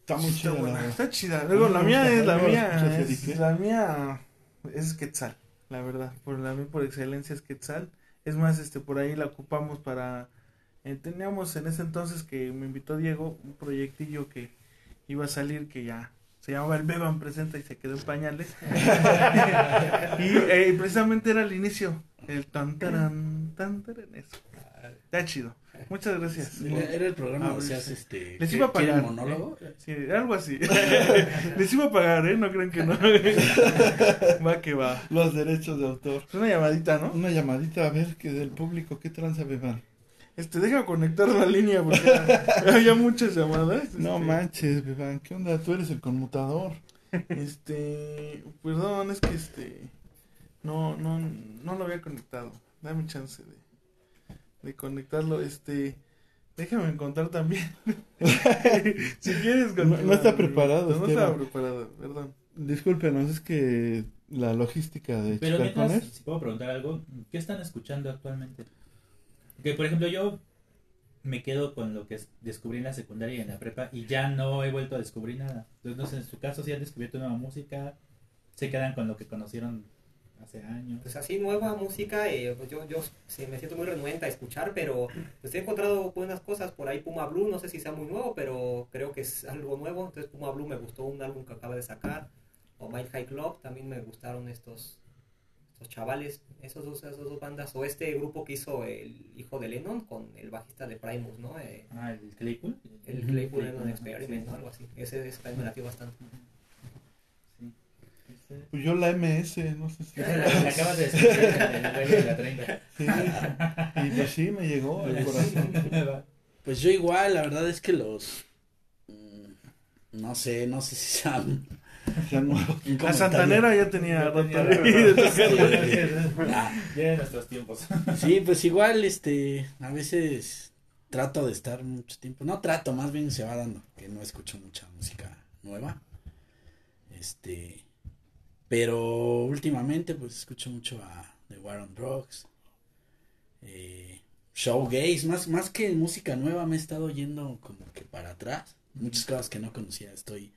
Está muy chida buena, está chida. Luego la mía es la mía, es- la mía es Quetzal, la verdad. Por la mía por excelencia es Quetzal. Es más, este por ahí la ocupamos para eh, teníamos en ese entonces que me invitó Diego un proyectillo que iba a salir que ya se llamaba el Beban presenta y se quedó en pañales. y eh, precisamente era el inicio, el tan taran, tan taran, eso. Está chido. Muchas gracias. Era, el programa Ah, sí. hacías este. Les ¿qué- iba a pagar. monólogo? Sí, algo así. Les iba a pagar, ¿eh? No creen que no. va que va. Los derechos de autor. Es una llamadita, ¿no? Una llamadita a ver que del público, ¿qué tranza, Beban? Este, deja conectar la línea porque había muchas llamadas. No Este, manches, Beban, ¿qué onda? Tú eres el conmutador. Este, perdón, es que este, no, no, no lo había conectado. Dame chance de, de conectarlo. Este, déjame encontrar también. si quieres, No- no está preparado, No Esteban. estaba preparado, perdón. Discúlpenos, es que la logística de Pero mientras, si puedo preguntar algo, ¿qué están escuchando actualmente? Que por ejemplo yo me quedo con lo que es- descubrí en la secundaria y en la prepa y ya no he vuelto a descubrir nada. Entonces, no sé, en su caso si han descubierto nueva música, se quedan con lo que conocieron hace años. Pues así nueva música, eh, pues yo, yo sí, me siento muy renuente a escuchar, pero pues he encontrado buenas cosas por ahí. Puma Blue, no sé si sea muy nuevo, pero creo que es algo nuevo. Entonces Puma Blue me gustó un álbum que acaba de sacar. O Mind High Club, también me gustaron estos, estos chavales, esos dos, esas dos bandas. O este grupo que hizo el hijo de Lennon con el bajista de Primus, ¿no? Eh, Ah, el Claypool. el Claypool Lennon Experiment. Algo así. Ese, ese también me latió bastante. Sí. Pues yo la MS, no sé si. La acabas de en el de la 30. Sí. Y pues sí, me llegó al corazón. Pues yo igual, la verdad es que los. mm, No sé, no sé si sean. Ya no- La. Santanera ya tenía tenía. Ah, Ya en nuestros tiempos. Sí, pues igual, este, a veces trato de estar mucho tiempo, no trato, más bien se va dando, que no escucho mucha música nueva, este, pero últimamente pues escucho mucho a The War on Drugs, eh, showgaze, más, más que música nueva me he estado yendo como que para atrás, muchas cosas que no conocía, estoy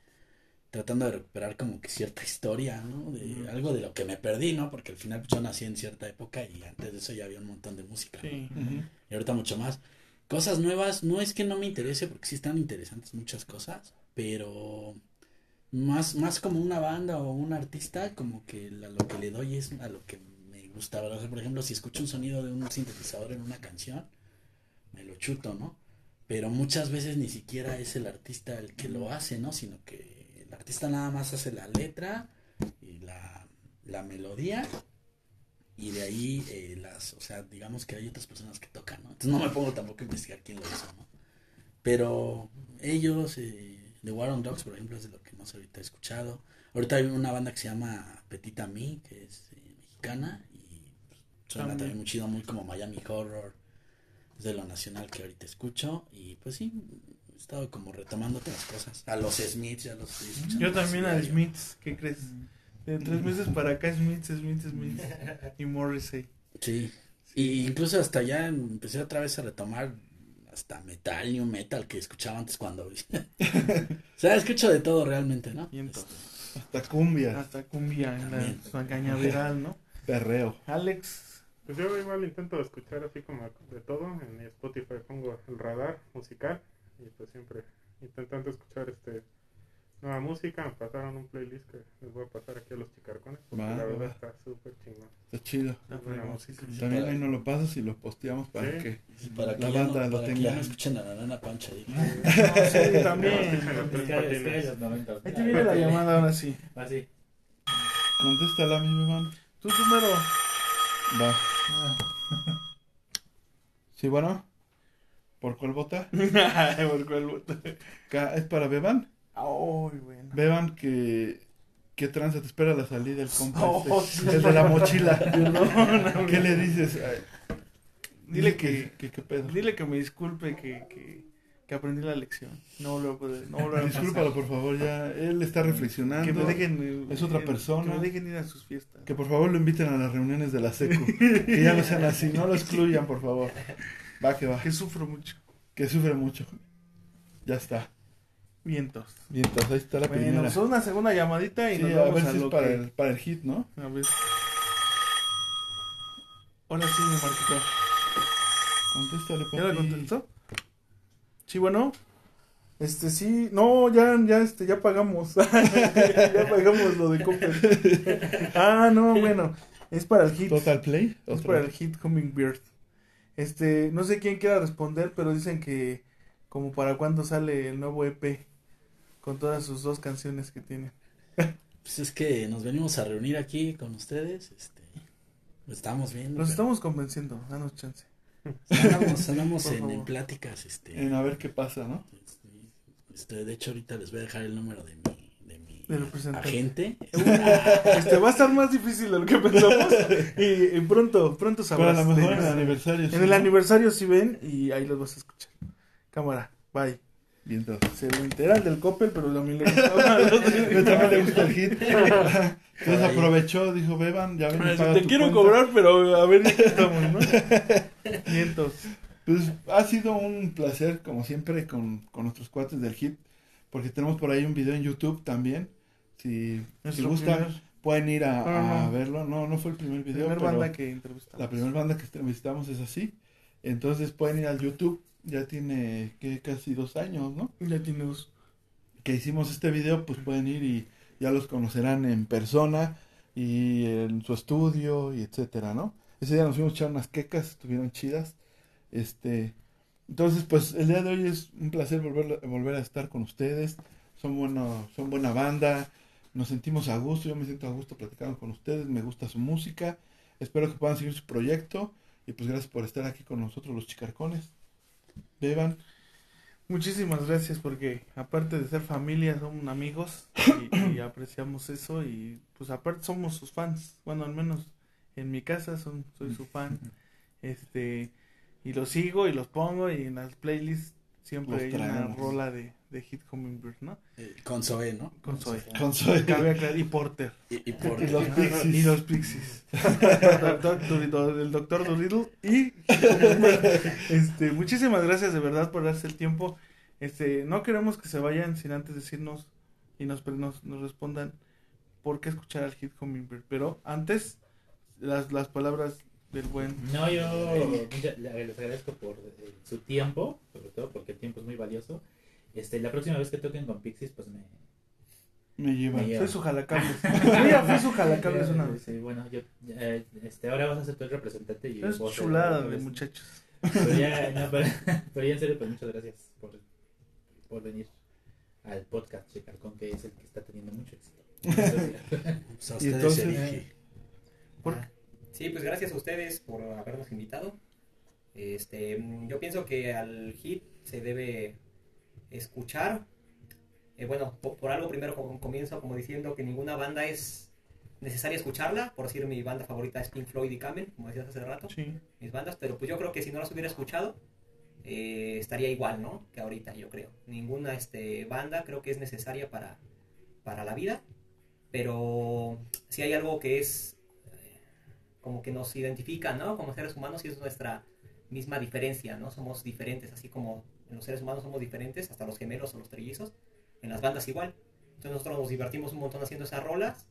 tratando de recuperar como que cierta historia, ¿no? De algo de lo que me perdí, ¿no? Porque al final pues, yo nací en cierta época y antes de eso ya había un montón de música. Y ahorita mucho más. Cosas nuevas, no es que no me interese porque sí están interesantes muchas cosas, pero más, más como una banda o un artista, como que la- lo que le doy es a lo que me gusta. ¿verdad? O sea, por ejemplo, si escucho un sonido de un sintetizador en una canción, me lo chuto, ¿no? Pero muchas veces ni siquiera es el artista el que lo hace, ¿no? Sino que artista nada más hace la letra y la, la melodía y de ahí eh, las, o sea, digamos que hay otras personas que tocan, ¿no? Entonces no me pongo tampoco a investigar quién lo hizo, ¿no? Pero ellos, eh, The War on Dogs, por ejemplo, es de lo que más ahorita he escuchado. Ahorita hay una banda que se llama Petita Me, que es eh, mexicana y pues, suena También. también muy chido, muy como Miami Horror, es de lo nacional que ahorita escucho y pues sí, he estado como retomando otras cosas. A los Smiths ya los. Yo también a. Smiths, ¿qué crees? De tres meses para acá, Smiths, Smiths, Smiths. Y Morrissey. Sí. Y incluso hasta ya empecé otra vez a retomar hasta metal, new metal que escuchaba antes cuando... o sea, escucho de todo realmente, ¿no? Entonces, Hasta cumbia, hasta cumbia en la, cañaveral, ¿no? perreo. Alex, Pues yo igual intento escuchar así como de todo. En mi Spotify pongo el radar musical y pues siempre intentando escuchar este nueva música. Me pasaron un playlist que les voy a pasar aquí a los chicarcones porque Va, la verdad va. está súper chingón. Está chido. la música. También ahí nos lo pasas y lo posteamos para Sí. que. Para que, La ya, no, banda lo para que tenga. ya no escuchen a la nana pancha. también. Que- que patines. los 90. Ahí te viene la llamada ahora sí. Así. Contéstala, mi Beban. Tú primero. Va. Sí, bueno. ¿Por cuál vota? Por cuál voto. Ca- ¿Es para Beban? Ay, bueno. Beban que... ¿Qué tranza te espera la salida el compa? Oh, este? sí. el de la mochila. Perdón, ¿Qué le dices? Ay, Dile que- que... ¿Qué pedo? Dile que me disculpe que, que, que aprendí la lección. No lo puedo. No pasar. Discúlpalo, por favor, ya. Él está reflexionando. Que me dejen. Es otra persona. Que me dejen ir a sus fiestas. Que por favor lo inviten a las reuniones de la SECU. que ya no sean así, no lo excluyan, por favor. Va que va. Que sufro mucho. Que sufre mucho. Ya está. Vientos. Bien, entonces ahí está la Bueno, primera. son una segunda llamadita y Sí, nos a vamos ver a, si es para que- el, para el hit, ¿no? A ver. Hola, sí, mi Marquito. Contéstale, papi. ¿Ya la contestó? Sí, bueno. Este, sí. No, ya, ya, este, ya pagamos. ya pagamos lo de Cooper. ah, no, bueno. Es para el hit. Total Play. Es para el hit Hummingbird. Este, no sé quién quiera responder, pero dicen que como para cuándo sale el nuevo EP con todas sus dos canciones que tiene. Pues es que nos venimos a reunir aquí con ustedes, este, lo estamos viendo. Los pero estamos convenciendo, danos chance. andamos, en, pláticas, este, En a ver qué pasa, ¿no? este, de hecho ahorita les voy a dejar el número de mi, de representante. agente. Este va a estar más difícil de lo que pensamos y, y pronto, pronto Pero a sabrás. lo mejor en el aniversario. sí, En el ¿no? aniversario si ven y ahí los vas a escuchar. Cámara, bye. Bien. Se lo enteran del Coppel, pero también le gustaba. También le gusta el hit. Entonces aprovechó, dijo, beban, ya ven. Te quiero cuenta". cobrar, pero a ver, ¿qué estamos, no? Mientos. Pues ha sido un placer, como siempre, con, con nuestros cuates del hit. Porque tenemos por ahí un video en YouTube también. Si, si gustan, primer- pueden ir a, No, no, a no. verlo. No, no fue el primer video. primer pero banda que entrevistamos. La primera banda que entrevistamos es así. Entonces pueden ir al YouTube. Ya tiene que casi dos años, ¿no? Ya tiene dos. que hicimos este video, pues pueden ir y ya los conocerán en persona y en su estudio y etcétera, ¿no? Ese día nos fuimos a echar unas quecas, estuvieron chidas. Este, entonces, pues el día de hoy es un placer volver, volver a estar con ustedes. Son bueno, son buena banda, nos sentimos a gusto, yo me siento a gusto platicando con ustedes, me gusta su música. Espero que puedan seguir su proyecto y pues gracias por estar aquí con nosotros los chicarcones. Beban, Muchísimas gracias porque aparte de ser familia son amigos y, y apreciamos eso y pues aparte somos sus fans. Bueno, al menos en mi casa son, soy su fan. Este y los sigo y los pongo y en las playlists siempre Los hay una rola de, de Hit Hummingbird, ¿no? Eh, con Zoe, ¿no? Con Zoe. con Zoe. Cabe aclarar, y Porter. Y, y por Y los Pixies. Y los Pixies. El doctor Doolittle. Y este, muchísimas gracias de verdad por darse el tiempo. Este, no queremos que se vayan sin antes decirnos y nos, nos, nos respondan por qué escuchar al hit Hummingbird. Pero antes, las, las palabras del buen. No, yo les agradezco por eh, su tiempo, sobre todo porque el tiempo es muy valioso. Este, la próxima vez que toquen con Pixies, pues me... Me llevan. Soy su jalacables. Yo ya fui su jalacables una vez. Sí, bueno, yo, eh, este, ahora vas a ser tú el representante y Es vos, eh, chulada de muchachos. Pero ya, no, pero, pero ya en serio, pues muchas gracias por, por venir al podcast Chicarcón, que es el que está teniendo mucho éxito. pues, a Y ustedes entonces- dirige. ¿Por Ah, Sí, pues gracias a ustedes por habernos invitado. Este, yo pienso que al hit se debe escuchar. Eh, bueno, po- por, algo primero com- comienzo como diciendo que ninguna banda es necesaria escucharla. Por decir, mi banda favorita es Pink Floyd y Camel, como decías hace rato, Sí. mis bandas. Pero pues yo creo que si no las hubiera escuchado, eh, estaría igual, ¿no? Que ahorita, yo creo. Ninguna este, banda creo que es necesaria para, para la vida. Pero si hay algo que es como que nos identifica, ¿no? Como seres humanos y es nuestra misma diferencia, ¿no? Somos diferentes, así como en los seres humanos somos diferentes, hasta los gemelos o los trillizos, en las bandas igual. Entonces nosotros nos divertimos un montón haciendo esas rolas.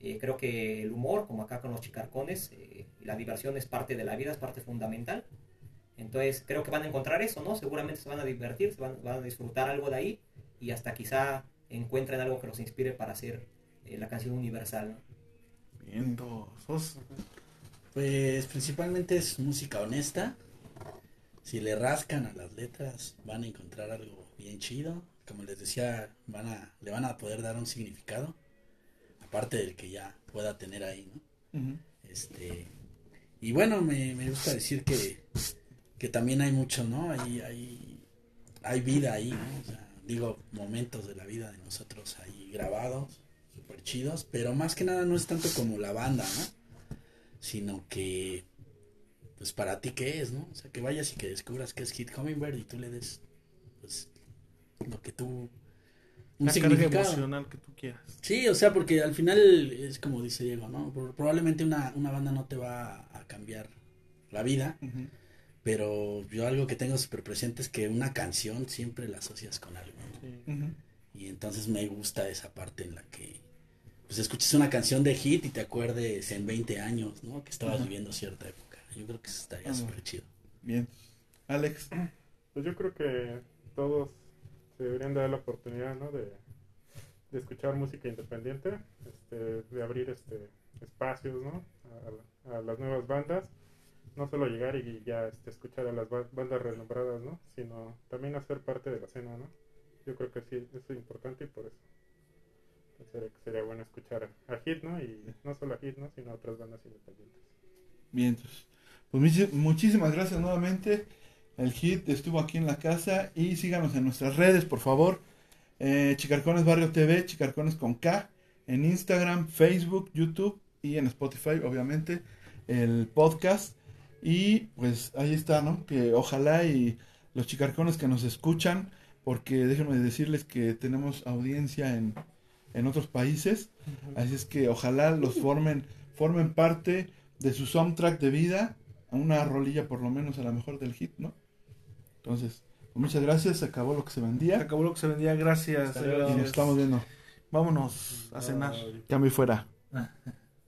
Eh, creo que el humor, como acá con los chicarcones, eh, la diversión es parte de la vida, es parte fundamental. Entonces creo que van a encontrar eso, ¿no? Seguramente se van a divertir, se van, van a disfrutar algo de ahí y hasta quizá encuentren algo que los inspire para hacer eh, la canción universal, ¿no? Vientos. Pues principalmente es música honesta. Si le rascan a las letras, van a encontrar algo bien chido. Como les decía, van a, le van a poder dar un significado. aparte del que ya pueda tener ahí, ¿no? Este, y bueno, me, me gusta decir que, que también hay mucho, ¿no? Hay, hay, hay vida ahí, ¿no? O sea, digo, momentos de la vida de nosotros ahí grabados, súper chidos, pero más que nada no es tanto como la banda, ¿no? Sino que, pues para ti, ¿qué es, no? O sea, que vayas y que descubras que es Hit Hummingbird y tú le des, pues, lo que tú... Un La carga significado. emocional que tú quieras. Sí, o sea, porque al final es como dice Diego, ¿no? Pro- Probablemente una, una banda no te va a cambiar la vida, pero yo algo que tengo súper presente es que una canción siempre la asocias con algo, ¿no? Sí. Y entonces me gusta esa parte en la que pues escuches una canción de hit y te acuerdes en 20 años, ¿no? Que estabas Ajá. viviendo cierta época. Yo creo que eso estaría súper chido. Bien. Alex. Pues yo creo que todos se deberían dar la oportunidad, ¿no? De, de escuchar música independiente, este, de abrir este espacios, ¿no? A, a las nuevas bandas, no solo llegar y ya este, escuchar a las ba- bandas renombradas, ¿no? Sino también hacer parte de la escena, ¿no? Yo creo que sí, eso es importante y por eso sería, bueno escuchar a, Hit, ¿no? Y no solo a Hit, ¿no? Sino a otras bandas independientes. Bien. entonces, Pues muchísimas gracias nuevamente. El hit estuvo aquí en la casa y síganos en nuestras redes, por favor. Eh, Chicarcones Barrio TV, Chicarcones con K, en Instagram, Facebook, YouTube y en Spotify, obviamente, el podcast. Y pues ahí está, ¿no? Que ojalá y los chicarcones que nos escuchan, porque déjenme decirles que tenemos audiencia en, en otros países, así es que ojalá los formen, formen parte de su soundtrack de vida, una rolilla por lo menos a la mejor del hit, ¿no? Entonces, pues muchas gracias, se acabó lo que se Se vendía acabó lo que se vendía. Gracias. Y nos estamos viendo. Vámonos a cenar. Cambio fuera. Ah.